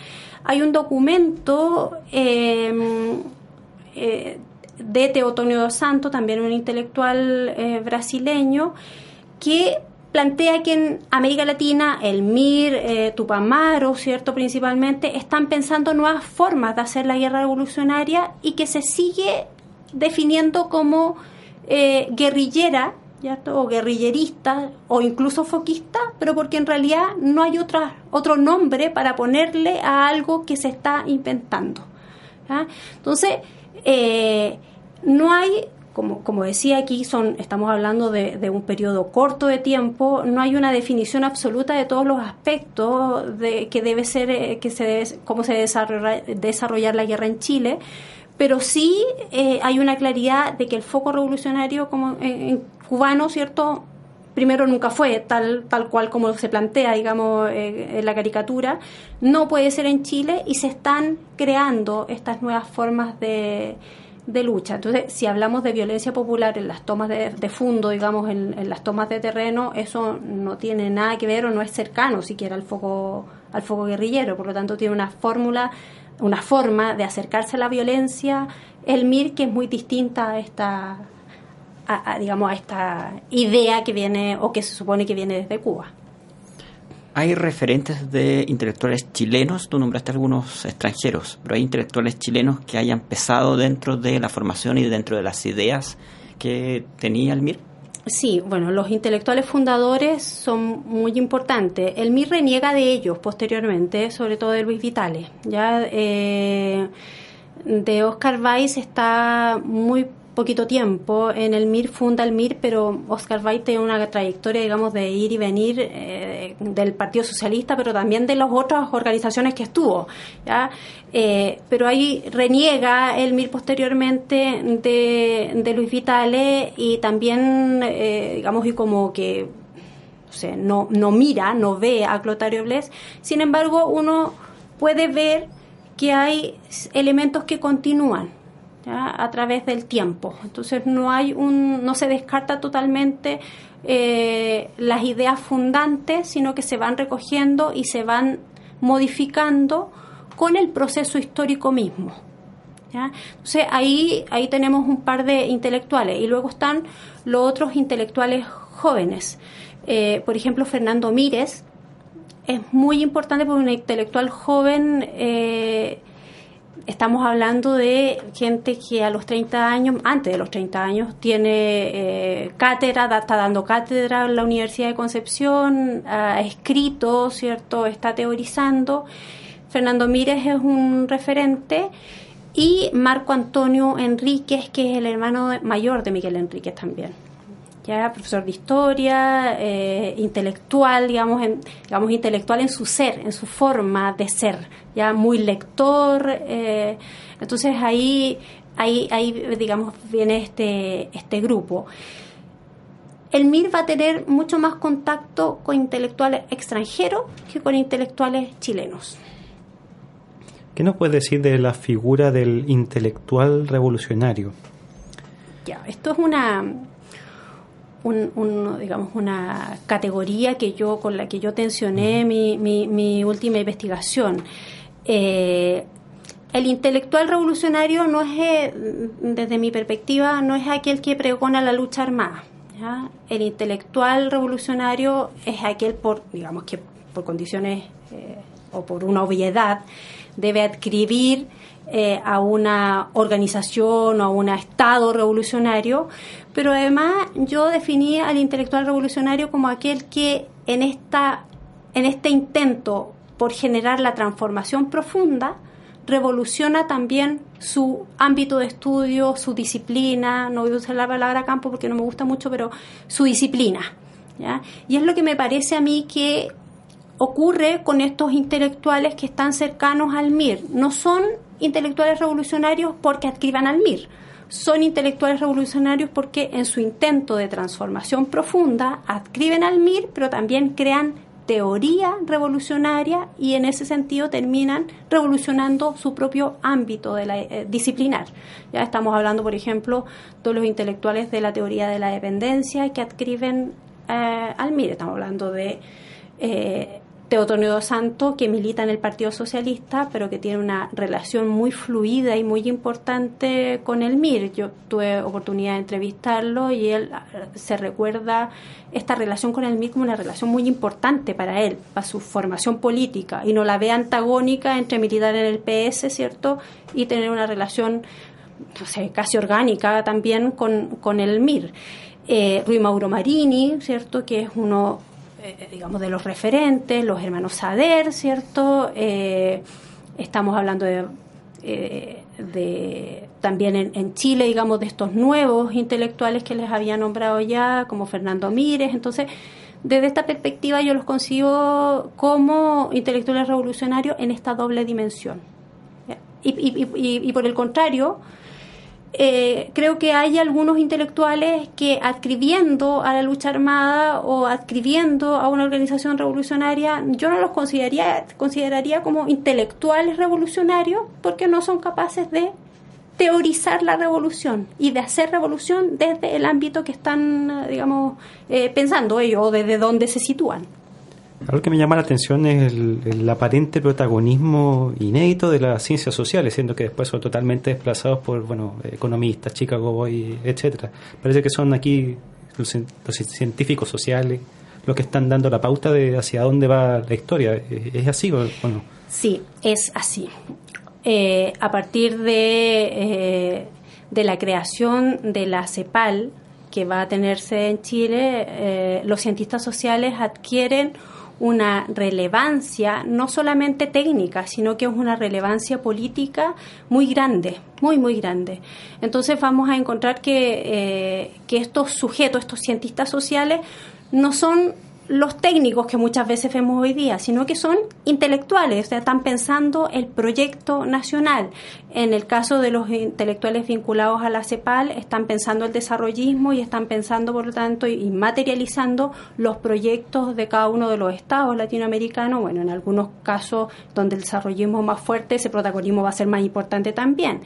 Hay un documento eh, eh, de Teotonio dos Santos, también un intelectual eh, brasileño, que plantea que en América Latina el MIR, eh, Tupamaro, ¿cierto? Principalmente, están pensando nuevas formas de hacer la guerra revolucionaria y que se sigue definiendo como eh, guerrillera, ¿cierto? o guerrillerista, o incluso foquista, pero porque en realidad no hay otra, otro nombre para ponerle a algo que se está inventando. Entonces, no hay como, como decía aquí, son, estamos hablando de, un periodo corto de tiempo, no hay una definición absoluta de todos los aspectos de que debe ser, eh, que se debe, cómo se debe desarrollar, la guerra en Chile, pero sí eh, hay una claridad de que el foco revolucionario como en, cubano, ¿cierto? Primero nunca fue tal, tal cual como se plantea, digamos, eh, en la caricatura, no puede ser en Chile y se están creando estas nuevas formas de, de lucha. Entonces, si hablamos de violencia popular en las tomas de, fondo, digamos, en, las tomas de terreno, eso no tiene nada que ver o no es cercano siquiera al foco, al foco guerrillero. Por lo tanto, tiene una fórmula, una forma de acercarse a la violencia, el MIR, que es muy distinta a esta, digamos, a esta idea que viene o que se supone que viene desde Cuba. Hay referentes de intelectuales chilenos, tú nombraste algunos extranjeros, pero hay intelectuales chilenos que hayan pesado dentro de la formación y dentro de las ideas que tenía el MIR. Sí, bueno, los intelectuales fundadores son muy importantes. El MIR reniega de ellos posteriormente, sobre todo de Luis Vitale. Ya eh, de Oscar Weiss está muy poquito tiempo. En el MIR funda el MIR, pero Oscar Weid tiene una trayectoria, digamos, de ir y venir eh, del Partido Socialista, pero también de las otras organizaciones que estuvo. ¿ya? Eh, pero ahí reniega el MIR posteriormente de, Luis Vitale y también, eh, digamos, y como que no, no mira, no ve a Clotario Bles. Sin embargo, uno puede ver que hay elementos que continúan a través del tiempo. Entonces no hay un, no se descarta totalmente eh, las ideas fundantes, sino que se van recogiendo y se van modificando con el proceso histórico mismo. Entonces ahí, ahí tenemos un par de intelectuales y luego están los otros intelectuales jóvenes. Eh, por ejemplo, Fernando Mírez es muy importante porque un intelectual joven eh, estamos hablando de gente que a los 30 años, antes de los 30 años, tiene eh, cátedra, está dando cátedra en la Universidad de Concepción, ha escrito, ¿cierto? Está teorizando. Fernando Mírez es un referente y Marco Antonio Enríquez, que es el hermano mayor de Miguel Enríquez también ya profesor de historia, eh, intelectual, digamos, en, digamos, intelectual en su ser, en su forma de ser, ya muy lector. Eh, entonces ahí, ahí, ahí, digamos, viene este, este grupo. El MIR va a tener mucho más contacto con intelectuales extranjeros que con intelectuales chilenos. ¿Qué nos puede decir de la figura del intelectual revolucionario? Ya, esto es una, un, digamos, una categoría que yo, con la que yo tensioné mi, mi, última investigación. Eh, el intelectual revolucionario no es, eh, desde mi perspectiva, no es aquel que pregona la lucha armada. El intelectual revolucionario es aquel por, digamos que por condiciones eh, o por una obviedad debe adscribir a una organización o a un Estado revolucionario, pero además yo definía al intelectual revolucionario como aquel que en, esta, en este intento por generar la transformación profunda, revoluciona también su ámbito de estudio, su disciplina, no voy a usar la palabra campo porque no me gusta mucho, pero su disciplina. Y es lo que me parece a mí que ocurre con estos intelectuales que están cercanos al MIR. No son intelectuales revolucionarios porque adscriban al MIR, son intelectuales revolucionarios porque en su intento de transformación profunda adscriben al MIR, pero también crean teoría revolucionaria y en ese sentido terminan revolucionando su propio ámbito de la, eh, disciplinar. Ya estamos hablando, por ejemplo, de los intelectuales de la teoría de la dependencia que adscriben eh, al MIR. Estamos hablando de eh, Teotonio dos Santos, que milita en el Partido Socialista, pero que tiene una relación muy fluida y muy importante con el MIR. Yo tuve oportunidad de entrevistarlo y él ah, se recuerda esta relación con el MIR como una relación muy importante para él, para su formación política, y no la ve antagónica entre militar en el PS, ¿cierto? Y tener una relación, no sé, casi orgánica también con, con el MIR. Eh, Rui Mauro Marini, ¿cierto? Que es uno eh, digamos, de los referentes, los hermanos Sader, ¿cierto? Eh, estamos hablando de, eh, de también en, Chile, digamos, de estos nuevos intelectuales que les había nombrado ya, como Fernando Mírez. Entonces, desde esta perspectiva yo los consigo como intelectuales revolucionarios en esta doble dimensión. Y por el contrario, eh, creo que hay algunos intelectuales que adscribiendo a la lucha armada o adscribiendo a una organización revolucionaria, yo no los consideraría, consideraría como intelectuales revolucionarios porque no son capaces de teorizar la revolución y de hacer revolución desde el ámbito que están, digamos, eh, pensando ellos o desde donde se sitúan. Algo que me llama la atención es el, aparente protagonismo inédito de las ciencias sociales, siendo que después son totalmente desplazados por bueno economistas, Chicago Boy, etcétera. Parece que son aquí los, científicos sociales los que están dando la pauta de hacia dónde va la historia. ¿Es así o, no? Sí, es así. Eh, a partir de, eh, de la creación de la CEPAL, que va a tenerse en Chile, eh, los cientistas sociales adquieren una relevancia no solamente técnica, sino que es una relevancia política muy grande, muy, muy grande. Entonces vamos a encontrar que, eh, que estos sujetos, estos cientistas sociales, no son los técnicos que muchas veces vemos hoy día, sino que son intelectuales, o sea, están pensando el proyecto nacional. En el caso de los intelectuales vinculados a la CEPAL, están pensando el desarrollismo y están pensando, por lo tanto, y materializando los proyectos de cada uno de los estados latinoamericanos. Bueno, en algunos casos donde el desarrollismo es más fuerte, ese protagonismo va a ser más importante también.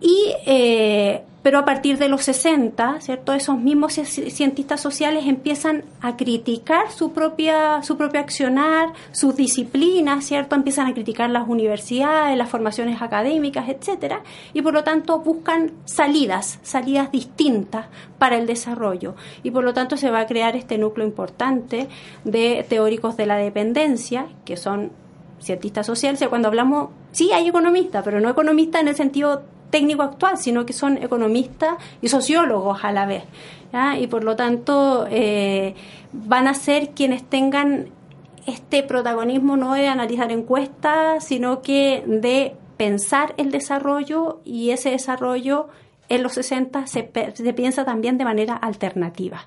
Y eh, pero a partir de los 60, ¿cierto? Esos mismos cientistas sociales empiezan a criticar su propia su propio accionar, sus disciplinas, ¿cierto? Empiezan a criticar las universidades, las formaciones académicas, etcétera, y por lo tanto buscan salidas, salidas distintas para el desarrollo. Y por lo tanto se va a crear este núcleo importante de teóricos de la dependencia, que son cientistas sociales, cuando hablamos, sí hay economistas, pero no economistas en el sentido técnico actual, sino que son economistas y sociólogos a la vez. Y por lo tanto eh, van a ser quienes tengan este protagonismo no de analizar encuestas, sino que de pensar el desarrollo y ese desarrollo en los 60 se, se piensa también de manera alternativa.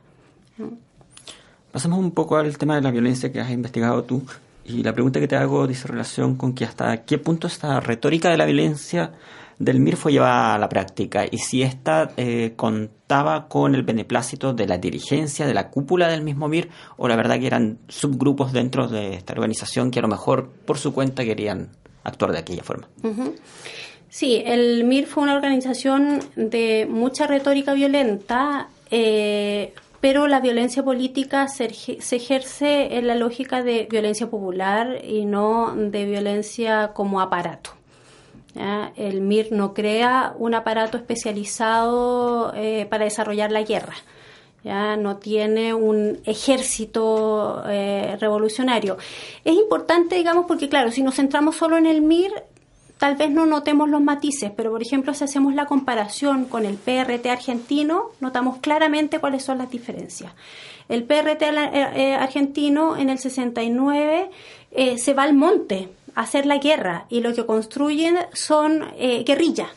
Pasamos un poco al tema de la violencia que has investigado tú. Y la pregunta que te hago dice relación con que hasta qué punto esta retórica de la violencia del MIR fue llevada a la práctica y si ésta eh, contaba con el beneplácito de la dirigencia, de la cúpula del mismo MIR, o la verdad que eran subgrupos dentro de esta organización que a lo mejor por su cuenta querían actuar de aquella forma. Sí, el MIR fue una organización de mucha retórica violenta, eh, pero la violencia política se, se, ejerce en la lógica de violencia popular y no de violencia como aparato. El MIR no crea un aparato especializado eh, para desarrollar la guerra. ¿ya? No tiene un ejército eh, revolucionario. Es importante, digamos, porque claro, si nos centramos solo en el MIR, tal vez no notemos los matices, pero por ejemplo, si hacemos la comparación con el PRT argentino, notamos claramente cuáles son las diferencias. El PRT eh, argentino en el 69 se va al monte hacer la guerra y lo que construyen son eh, guerrillas.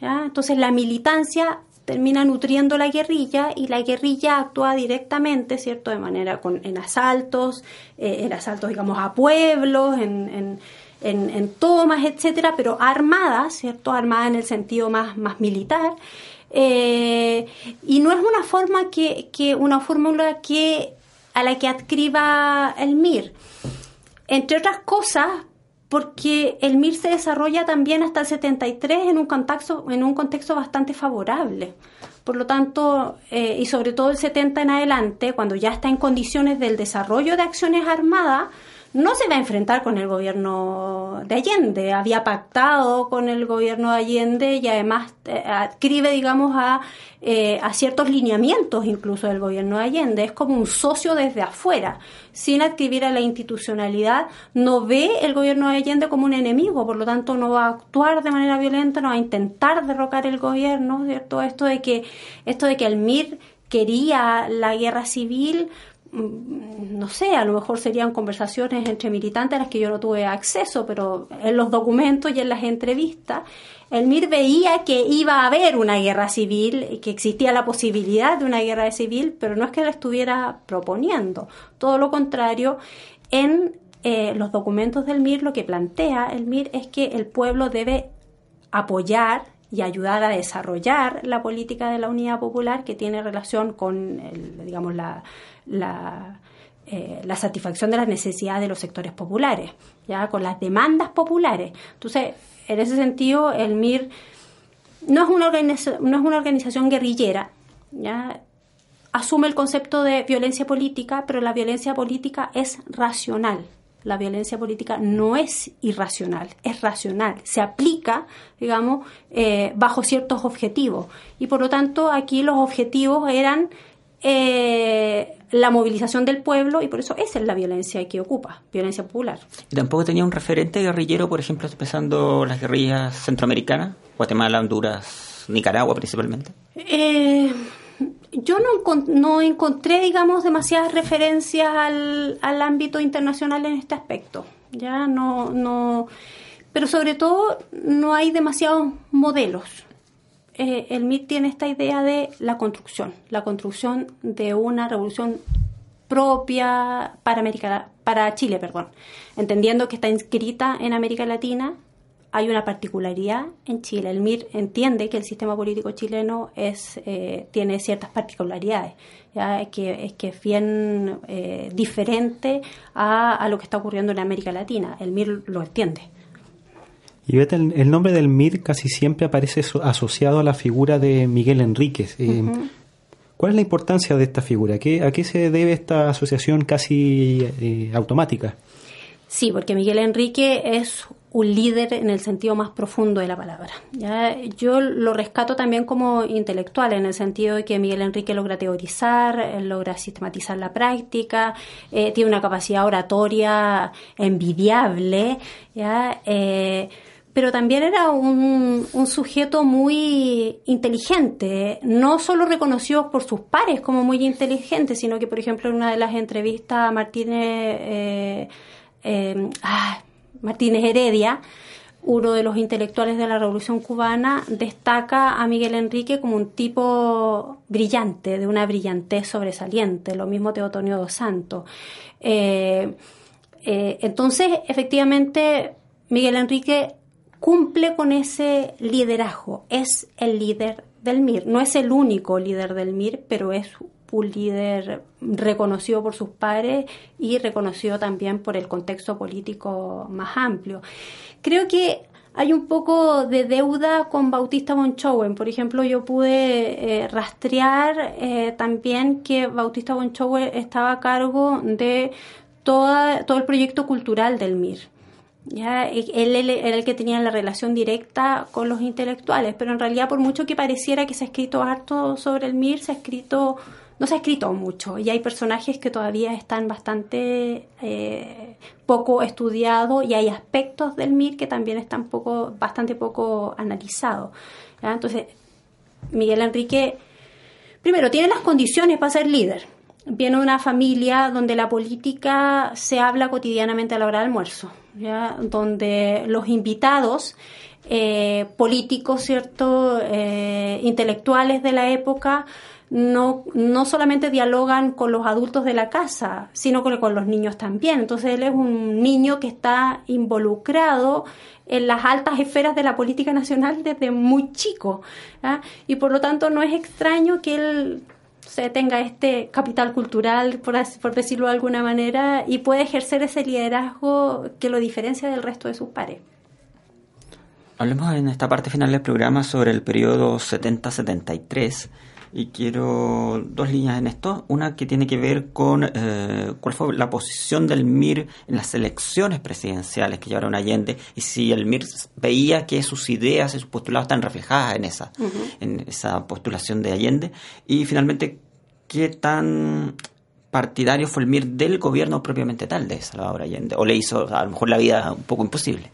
Entonces la militancia termina nutriendo la guerrilla y la guerrilla actúa directamente, ¿cierto? De manera con, en asaltos, eh, en asaltos, digamos, a pueblos, en, en, tomas, etcétera, pero armada, ¿cierto? Armada en el sentido más, más militar. Eh, y no es una forma que, que una fórmula que a la que adscriba el MIR. Entre otras cosas, porque el MIR se desarrolla también hasta el 73 en un contexto, en un contexto bastante favorable. Por lo tanto, eh, y sobre todo el 70 en adelante, cuando ya está en condiciones del desarrollo de acciones armadas, no se va a enfrentar con el gobierno de Allende. Había pactado con el gobierno de Allende y además eh, adscribe, digamos, a, eh, a ciertos lineamientos incluso del gobierno de Allende. Es como un socio desde afuera, sin adscribir a la institucionalidad. No ve el gobierno de Allende como un enemigo, por lo tanto no va a actuar de manera violenta, no va a intentar derrocar el gobierno, ¿cierto? Esto de que, esto de que el MIR quería la guerra civil, no sé, a lo mejor serían conversaciones entre militantes a las que yo no tuve acceso, pero en los documentos y en las entrevistas, el MIR veía que iba a haber una guerra civil, que existía la posibilidad de una guerra civil, pero no es que la estuviera proponiendo. Todo lo contrario, en eh, los documentos del MIR lo que plantea el MIR es que el pueblo debe apoyar y ayudar a desarrollar la política de la unidad popular que tiene relación con, digamos, la, la, eh, la, satisfacción de las necesidades de los sectores populares, ya con las demandas populares. Entonces, en ese sentido, el MIR no es una, organización, no es una organización guerrillera, ya asume el concepto de violencia política, pero la violencia política es racional, la violencia política no es irracional, es racional, se aplica, digamos, eh, bajo ciertos objetivos. Y por lo tanto, aquí los objetivos eran eh, la movilización del pueblo y por eso esa es la violencia que ocupa, violencia popular. ¿Y tampoco tenía un referente guerrillero, por ejemplo, empezando las guerrillas centroamericanas, Guatemala, Honduras, Nicaragua principalmente? Eh, yo no, no encontré, digamos, demasiadas referencias al, al ámbito internacional en este aspecto. Ya no, no, pero sobre todo no hay demasiados modelos. Eh, el MIT tiene esta idea de la construcción, la construcción de una revolución propia para América, para Chile, perdón, entendiendo que está inscrita en América Latina, hay una particularidad en Chile. El MIR entiende que el sistema político chileno es, eh, tiene ciertas particularidades, ¿ya? Que, es que es bien eh, diferente a, lo que está ocurriendo en América Latina. El MIR lo entiende. Y vete, el, el nombre del MIR casi siempre aparece so- asociado a la figura de Miguel Enríquez. Eh, ¿Cuál es la importancia de esta figura? ¿Qué- ¿A qué se debe esta asociación casi automática? Sí, porque Miguel Enrique es un líder en el sentido más profundo de la palabra. Yo lo rescato también como intelectual, en el sentido de que Miguel Enrique logra teorizar, logra sistematizar la práctica, eh, tiene una capacidad oratoria envidiable. Eh, pero también era un, sujeto muy inteligente, no solo reconocido por sus pares como muy inteligente, sino que, por ejemplo, en una de las entrevistas a Martínez, eh, ah, Martínez Heredia, uno de los intelectuales de la Revolución Cubana, destaca a Miguel Enrique como un tipo brillante, de una brillantez sobresaliente, lo mismo Teotonio dos Santos. Eh, eh, entonces, efectivamente, Miguel Enrique cumple con ese liderazgo, es el líder del MIR, no es el único líder del MIR, pero es un líder reconocido por sus pares y reconocido también por el contexto político más amplio. Creo que hay un poco de deuda con Bautista von Schoen. Por ejemplo, yo pude eh, rastrear eh, también que Bautista von Schoen estaba a cargo de toda, todo el proyecto cultural del MIR. ¿ya? Él era el que tenía la relación directa con los intelectuales, pero en realidad por mucho que pareciera que se ha escrito harto sobre el MIR, se ha escrito, no se ha escrito mucho y hay personajes que todavía están bastante eh, poco estudiados y hay aspectos del MIR que también están poco, bastante poco analizados. Entonces, Miguel Enrique, primero, tiene las condiciones para ser líder. Viene de una familia donde la política se habla cotidianamente a la hora del almuerzo, donde los invitados eh, políticos, ¿cierto? Eh, intelectuales de la época no, no solamente dialogan con los adultos de la casa, sino con, con los niños también. Entonces él es un niño que está involucrado en las altas esferas de la política nacional desde muy chico. ¿ya? Y por lo tanto no es extraño que él se tenga este capital cultural, por, por decirlo de alguna manera, y puede ejercer ese liderazgo que lo diferencia del resto de sus pares. Hablemos en esta parte final del programa sobre el periodo 70-73 y quiero dos líneas en esto. Una que tiene que ver con eh, cuál fue la posición del MIR en las elecciones presidenciales que llevaron Allende y si el MIR veía que sus ideas y sus postulados están reflejadas en esa, en esa postulación de Allende. Y finalmente, qué tan partidario fue el MIR del gobierno propiamente tal de Salvador Allende o le hizo a lo mejor la vida un poco imposible.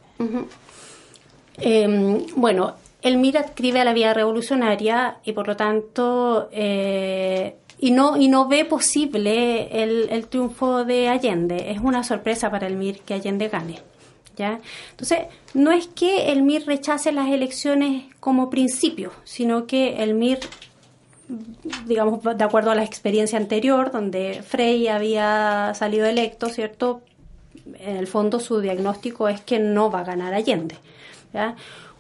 Eh, bueno, el MIR adscribe a la vía revolucionaria y por lo tanto eh, y no y no ve posible el, el triunfo de Allende. Es una sorpresa para el MIR que Allende gane. ¿ya? Entonces, no es que el MIR rechace las elecciones como principio, sino que el MIR digamos, de acuerdo a la experiencia anterior, donde Frey había salido electo, ¿cierto? En el fondo su diagnóstico es que no va a ganar Allende. ¿ya?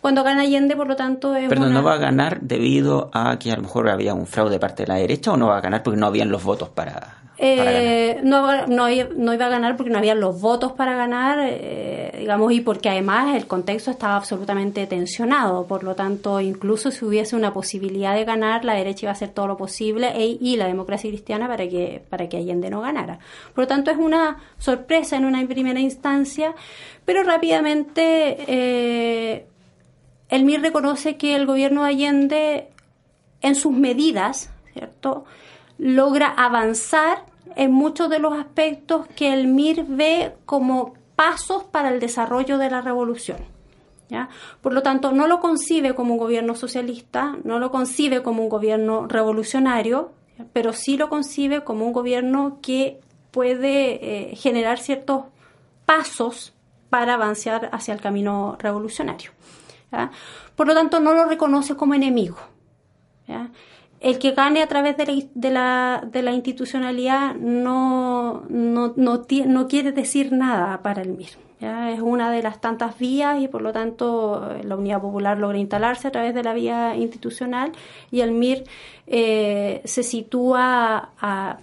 Cuando gana Allende, por lo tanto, es Perdón, una- ¿no va a ganar debido a que a lo mejor había un fraude de parte de la derecha o no va a ganar porque no habían los votos para? Eh, no iba a ganar porque no había los votos para ganar, eh, digamos, y porque además el contexto estaba absolutamente tensionado. Por lo tanto, incluso si hubiese una posibilidad de ganar, la derecha iba a hacer todo lo posible e- y la democracia cristiana para que, para que Allende no ganara. Por lo tanto, es una sorpresa en una primera instancia, pero rápidamente eh, el MIR reconoce que el gobierno de Allende en sus medidas, ¿cierto? logra avanzar en muchos de los aspectos que el MIR ve como pasos para el desarrollo de la revolución. ¿ya? Por lo tanto, no lo concibe como un gobierno socialista, no lo concibe como un gobierno revolucionario, pero sí lo concibe como un gobierno que puede eh, generar ciertos pasos para avanzar hacia el camino revolucionario. Por lo tanto, no lo reconoce como enemigo. El que gane a través de la, de la, de la institucionalidad no, no, no, no quiere decir nada para el MIR. ¿ya? Es una de las tantas vías y por lo tanto la Unidad Popular logra instalarse a través de la vía institucional y el MIR eh, se sitúa a,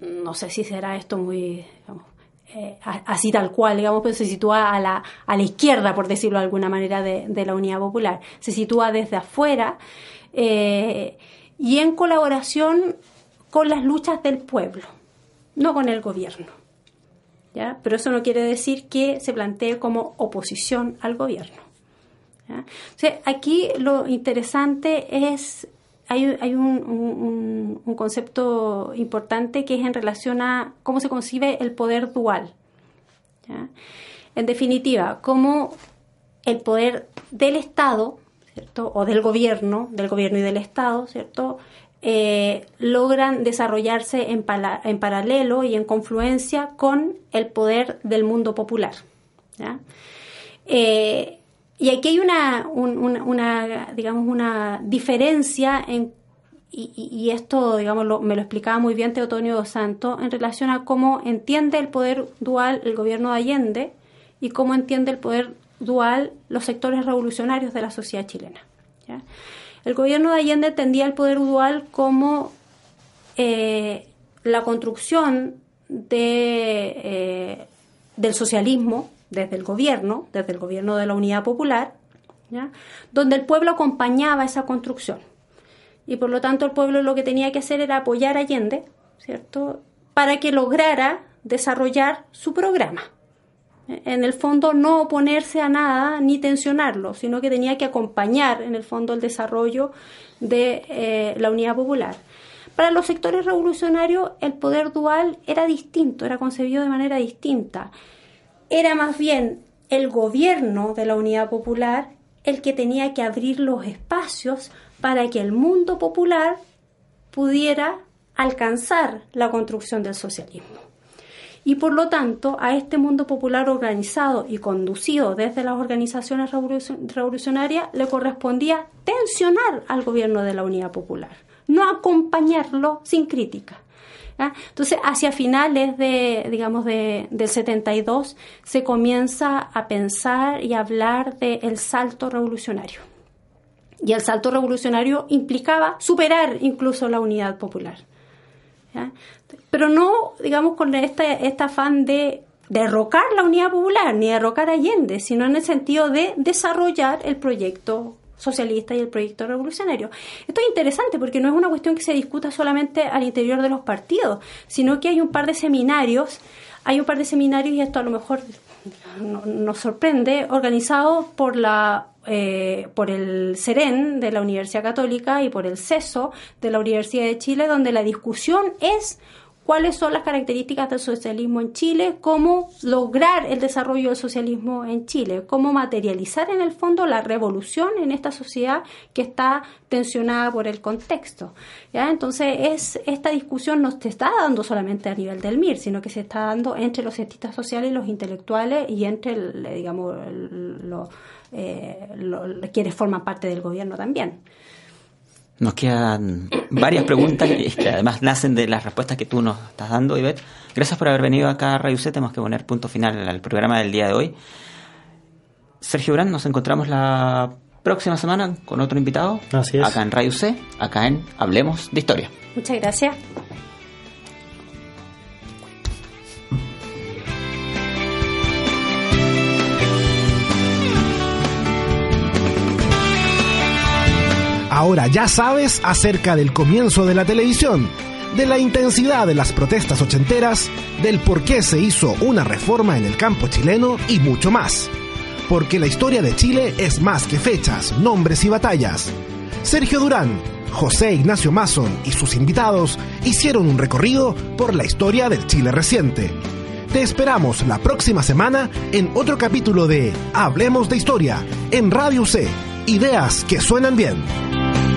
no, sé si será esto muy eh, así tal cual, digamos, pero se sitúa a la, a la izquierda, por decirlo de alguna manera, de, la Unidad Popular. Se sitúa desde afuera eh, y en colaboración con las luchas del pueblo, no con el gobierno. ¿ya? Pero eso no quiere decir que se plantee como oposición al gobierno. aquí lo interesante es hay, un, concepto importante que es en relación a cómo se concibe el poder dual. En definitiva, cómo el poder del Estado, ¿cierto? o del gobierno, del gobierno y del Estado, ¿cierto? Eh, logran desarrollarse en, paralelo y en confluencia con el poder del mundo popular. Eh, y aquí hay una, una, digamos, una diferencia en y, esto, digamos, me lo explicaba muy bien Teotonio dos Santos en relación a cómo entiende el poder dual el gobierno de Allende y cómo entiende el poder dual los sectores revolucionarios de la sociedad chilena. El gobierno de Allende entendía el poder dual como eh, la construcción de, eh, del socialismo desde el gobierno, desde el gobierno de la Unidad Popular, donde el pueblo acompañaba esa construcción. Y por lo tanto el pueblo lo que tenía que hacer era apoyar a Allende, ¿cierto? Para que lograra desarrollar su programa. En el fondo no oponerse a nada ni tensionarlo, sino que tenía que acompañar en el fondo el desarrollo de eh, la unidad popular. Para los sectores revolucionarios el poder dual era distinto, era concebido de manera distinta era más bien el gobierno de la Unidad Popular el que tenía que abrir los espacios para que el mundo popular pudiera alcanzar la construcción del socialismo. Y por lo tanto, a este mundo popular organizado y conducido desde las organizaciones revolucionarias le correspondía tensionar al gobierno de la Unidad Popular, no acompañarlo sin crítica. Entonces, hacia finales de, digamos, de, del 72 se comienza a pensar y a hablar del salto revolucionario. Y el salto revolucionario implicaba superar incluso la unidad popular. Pero no, digamos, con este, este afán de derrocar la unidad popular ni derrocar Allende, sino en el sentido de desarrollar el proyecto socialista y el proyecto revolucionario. Esto es interesante porque no es una cuestión que se discuta solamente al interior de los partidos, sino que hay un par de seminarios, hay un par de seminarios y esto a lo mejor nos sorprende, organizados por la eh, por el CEREN de la Universidad Católica y por el CESO de la Universidad de Chile, donde la discusión es cuáles son las características del socialismo en Chile, cómo lograr el desarrollo del socialismo en Chile, cómo materializar en el fondo la revolución en esta sociedad que está tensionada por el contexto. ¿ya? Entonces, es, esta discusión no se está dando solamente a nivel del MIR, sino que se está dando entre los cientistas sociales y los intelectuales y entre, digamos, eh, quienes forman parte del gobierno también. Nos quedan varias preguntas que además nacen de las respuestas que tú nos estás dando, Ivette. Gracias por haber venido acá a Radio C. Tenemos que poner punto final al programa del día de hoy. Sergio Brand, nos encontramos la próxima semana con otro invitado. Así es. Acá en Radio C, acá en Hablemos de Historia. Muchas gracias. Ahora ya sabes acerca del comienzo de la televisión, de la intensidad de las protestas ochenteras, del por qué se hizo una reforma en el campo chileno y mucho más. Porque la historia de Chile es más que fechas, nombres y batallas. Sergio Durán, José Ignacio Mason y sus invitados hicieron un recorrido por la historia del Chile reciente. Te esperamos la próxima semana en otro capítulo de Hablemos de Historia en Radio C ideas que suenan bien.